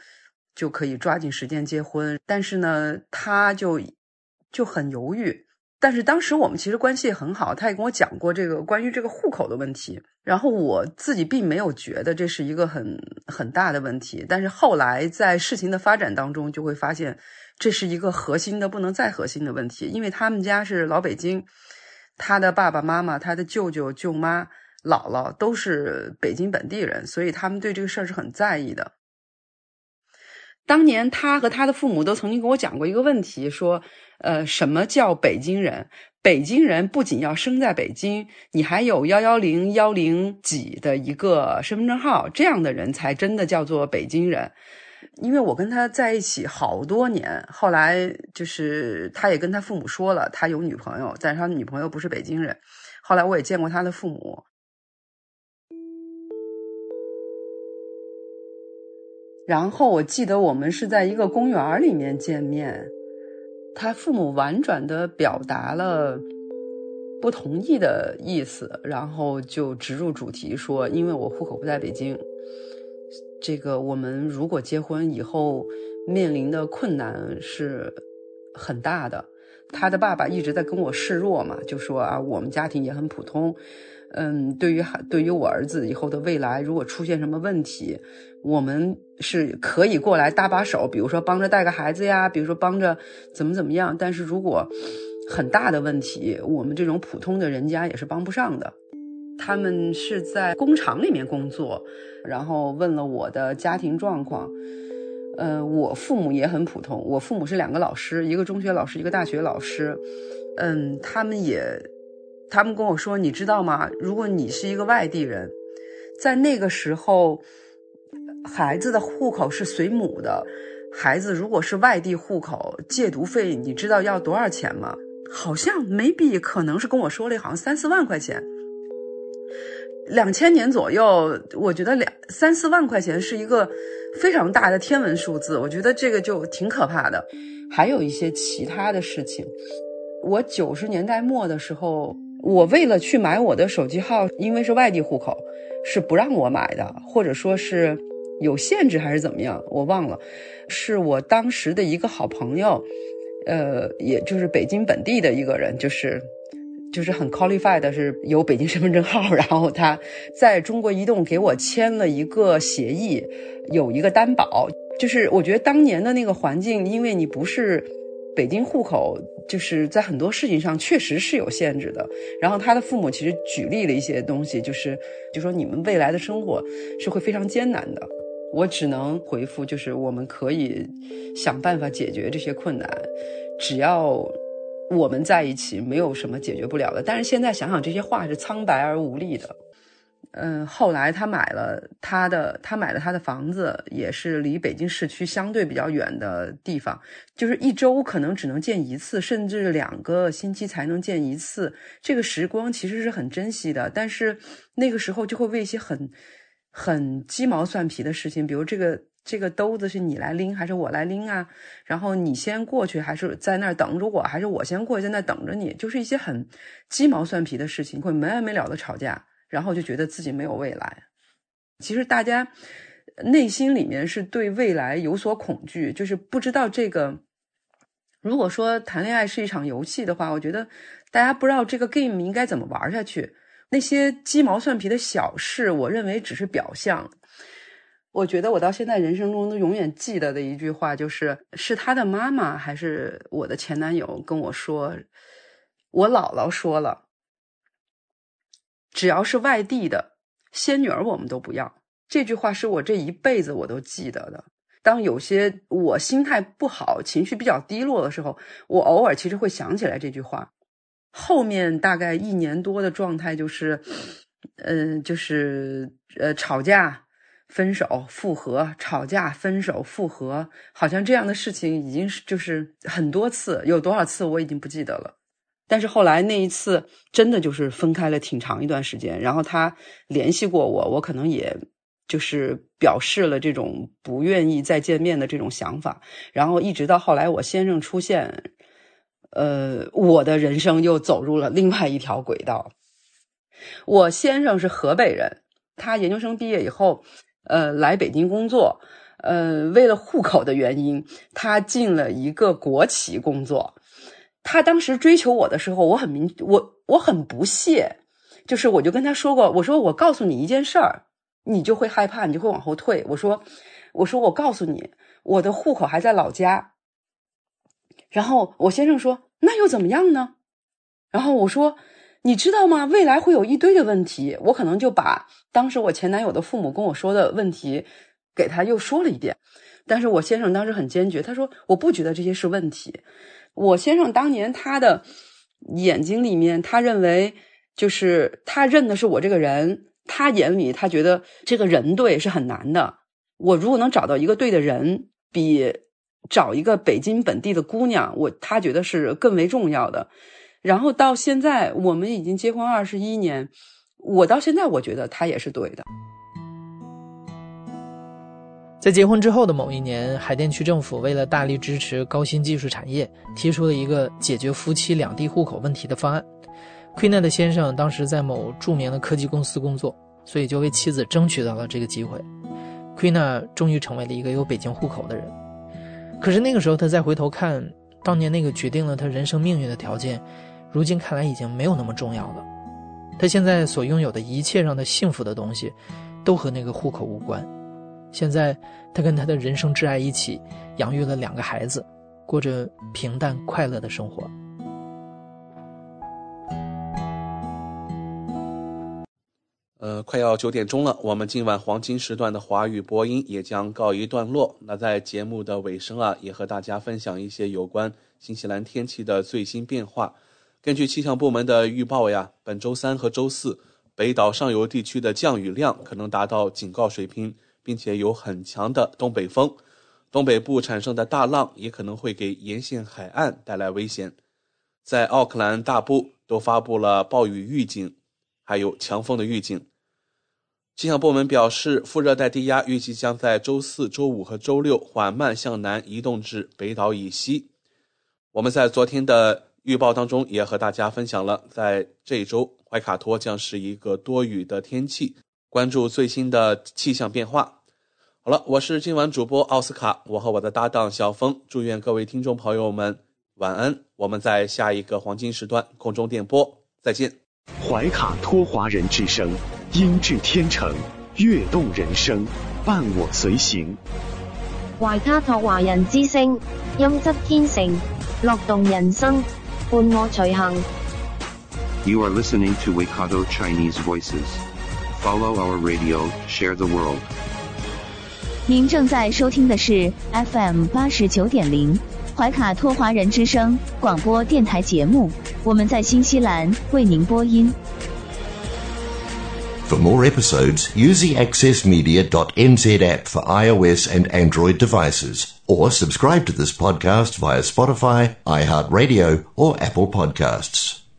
就可以抓紧时间结婚。但是呢，他就就很犹豫。但是当时我们其实关系很好，他也跟我讲过这个关于这个户口的问题。然后我自己并没有觉得这是一个很很大的问题。但是后来在事情的发展当中，就会发现这是一个核心的不能再核心的问题，因为他们家是老北京。他的爸爸妈妈、他的舅舅、舅妈、姥姥都是北京本地人，所以他们对这个事儿是很在意的。当年他和他的父母都曾经跟我讲过一个问题，说：“呃，什么叫北京人？北京人不仅要生在北京，你还有幺幺零幺零几的一个身份证号，这样的人才真的叫做北京人。”因为我跟他在一起好多年，后来就是他也跟他父母说了，他有女朋友，但是他女朋友不是北京人。后来我也见过他的父母，然后我记得我们是在一个公园里面见面，他父母婉转的表达了不同意的意思，然后就直入主题说，因为我户口不在北京。这个我们如果结婚以后面临的困难是很大的。他的爸爸一直在跟我示弱嘛，就说啊，我们家庭也很普通，嗯，对于孩对于我儿子以后的未来，如果出现什么问题，我们是可以过来搭把手，比如说帮着带个孩子呀，比如说帮着怎么怎么样。但是如果很大的问题，我们这种普通的人家也是帮不上的。他们是在工厂里面工作，然后问了我的家庭状况。呃，我父母也很普通，我父母是两个老师，一个中学老师，一个大学老师。嗯，他们也，他们跟我说，你知道吗？如果你是一个外地人，在那个时候，孩子的户口是随母的，孩子如果是外地户口，借读费你知道要多少钱吗？好像 maybe 可能是跟我说了，好像三四万块钱。两千年左右，我觉得两三四万块钱是一个非常大的天文数字，我觉得这个就挺可怕的。还有一些其他的事情，我九十年代末的时候，我为了去买我的手机号，因为是外地户口，是不让我买的，或者说是有限制还是怎么样，我忘了。是我当时的一个好朋友，呃，也就是北京本地的一个人，就是。就是很 qualified 的是有北京身份证号，<laughs> 然后他在中国移动给我签了一个协议，有一个担保。就是我觉得当年的那个环境，因为你不是北京户口，就是在很多事情上确实是有限制的。然后他的父母其实举例了一些东西，就是就说你们未来的生活是会非常艰难的。我只能回复，就是我们可以想办法解决这些困难，只要。我们在一起没有什么解决不了的，但是现在想想这些话是苍白而无力的。嗯，后来他买了他的，他买了他的房子，也是离北京市区相对比较远的地方，就是一周可能只能见一次，甚至两个星期才能见一次。这个时光其实是很珍惜的，但是那个时候就会为一些很很鸡毛蒜皮的事情，比如这个。这个兜子是你来拎还是我来拎啊？然后你先过去还是在那儿等着我，还是我先过去在那儿等着你？就是一些很鸡毛蒜皮的事情，会没完没了的吵架，然后就觉得自己没有未来。其实大家内心里面是对未来有所恐惧，就是不知道这个。如果说谈恋爱是一场游戏的话，我觉得大家不知道这个 game 应该怎么玩下去。那些鸡毛蒜皮的小事，我认为只是表象。我觉得我到现在人生中都永远记得的一句话，就是是他的妈妈还是我的前男友跟我说，我姥姥说了，只要是外地的仙女儿，我们都不要。这句话是我这一辈子我都记得的。当有些我心态不好、情绪比较低落的时候，我偶尔其实会想起来这句话。后面大概一年多的状态就是，嗯，就是呃吵架。分手复合，吵架分手复合，好像这样的事情已经是就是很多次，有多少次我已经不记得了。但是后来那一次真的就是分开了挺长一段时间，然后他联系过我，我可能也就是表示了这种不愿意再见面的这种想法。然后一直到后来我先生出现，呃，我的人生又走入了另外一条轨道。我先生是河北人，他研究生毕业以后。呃，来北京工作，呃，为了户口的原因，他进了一个国企工作。他当时追求我的时候，我很明，我我很不屑，就是我就跟他说过，我说我告诉你一件事儿，你就会害怕，你就会往后退。我说，我说我告诉你，我的户口还在老家。然后我先生说，那又怎么样呢？然后我说。你知道吗？未来会有一堆的问题，我可能就把当时我前男友的父母跟我说的问题，给他又说了一遍。但是我先生当时很坚决，他说我不觉得这些是问题。我先生当年他的眼睛里面，他认为就是他认的是我这个人，他眼里他觉得这个人对是很难的。我如果能找到一个对的人，比找一个北京本地的姑娘，我他觉得是更为重要的。然后到现在，我们已经结婚二十一年，我到现在我觉得他也是对的。在结婚之后的某一年，海淀区政府为了大力支持高新技术产业，提出了一个解决夫妻两地户口问题的方案。奎娜的先生当时在某著名的科技公司工作，所以就为妻子争取到了这个机会。奎娜终于成为了一个有北京户口的人。可是那个时候，他再回头看当年那个决定了他人生命运的条件。如今看来已经没有那么重要了。他现在所拥有的一切让他幸福的东西，都和那个户口无关。现在他跟他的人生挚爱一起养育了两个孩子，过着平淡快乐的生活。呃，快要九点钟了，我们今晚黄金时段的华语播音也将告一段落。那在节目的尾声啊，也和大家分享一些有关新西兰天气的最新变化。根据气象部门的预报呀，本周三和周四，北岛上游地区的降雨量可能达到警告水平，并且有很强的东北风，东北部产生的大浪也可能会给沿线海岸带来危险。在奥克兰大部都发布了暴雨预警，还有强风的预警。气象部门表示，副热带低压预计将在周四周五和周六缓慢向南移动至北岛以西。我们在昨天的。预报当中也和大家分享了，在这一周怀卡托将是一个多雨的天气，关注最新的气象变化。好了，我是今晚主播奥斯卡，我和我的搭档小峰，祝愿各位听众朋友们晚安。我们在下一个黄金时段空中电波再见。怀卡托华人之声，音质天成，悦动人生，伴我随行。怀卡托华人之声，音质天成，乐动人生。伴我随行。You are listening to Waikato Chinese Voices. Follow our radio, share the world. 您正在收听的是 FM 八十九点零怀卡托华人之声广播电台节目，我们在新西兰为您播音。For more episodes, use the accessmedia.nz app for iOS and Android devices, or subscribe to this podcast via Spotify, iHeartRadio, or Apple Podcasts.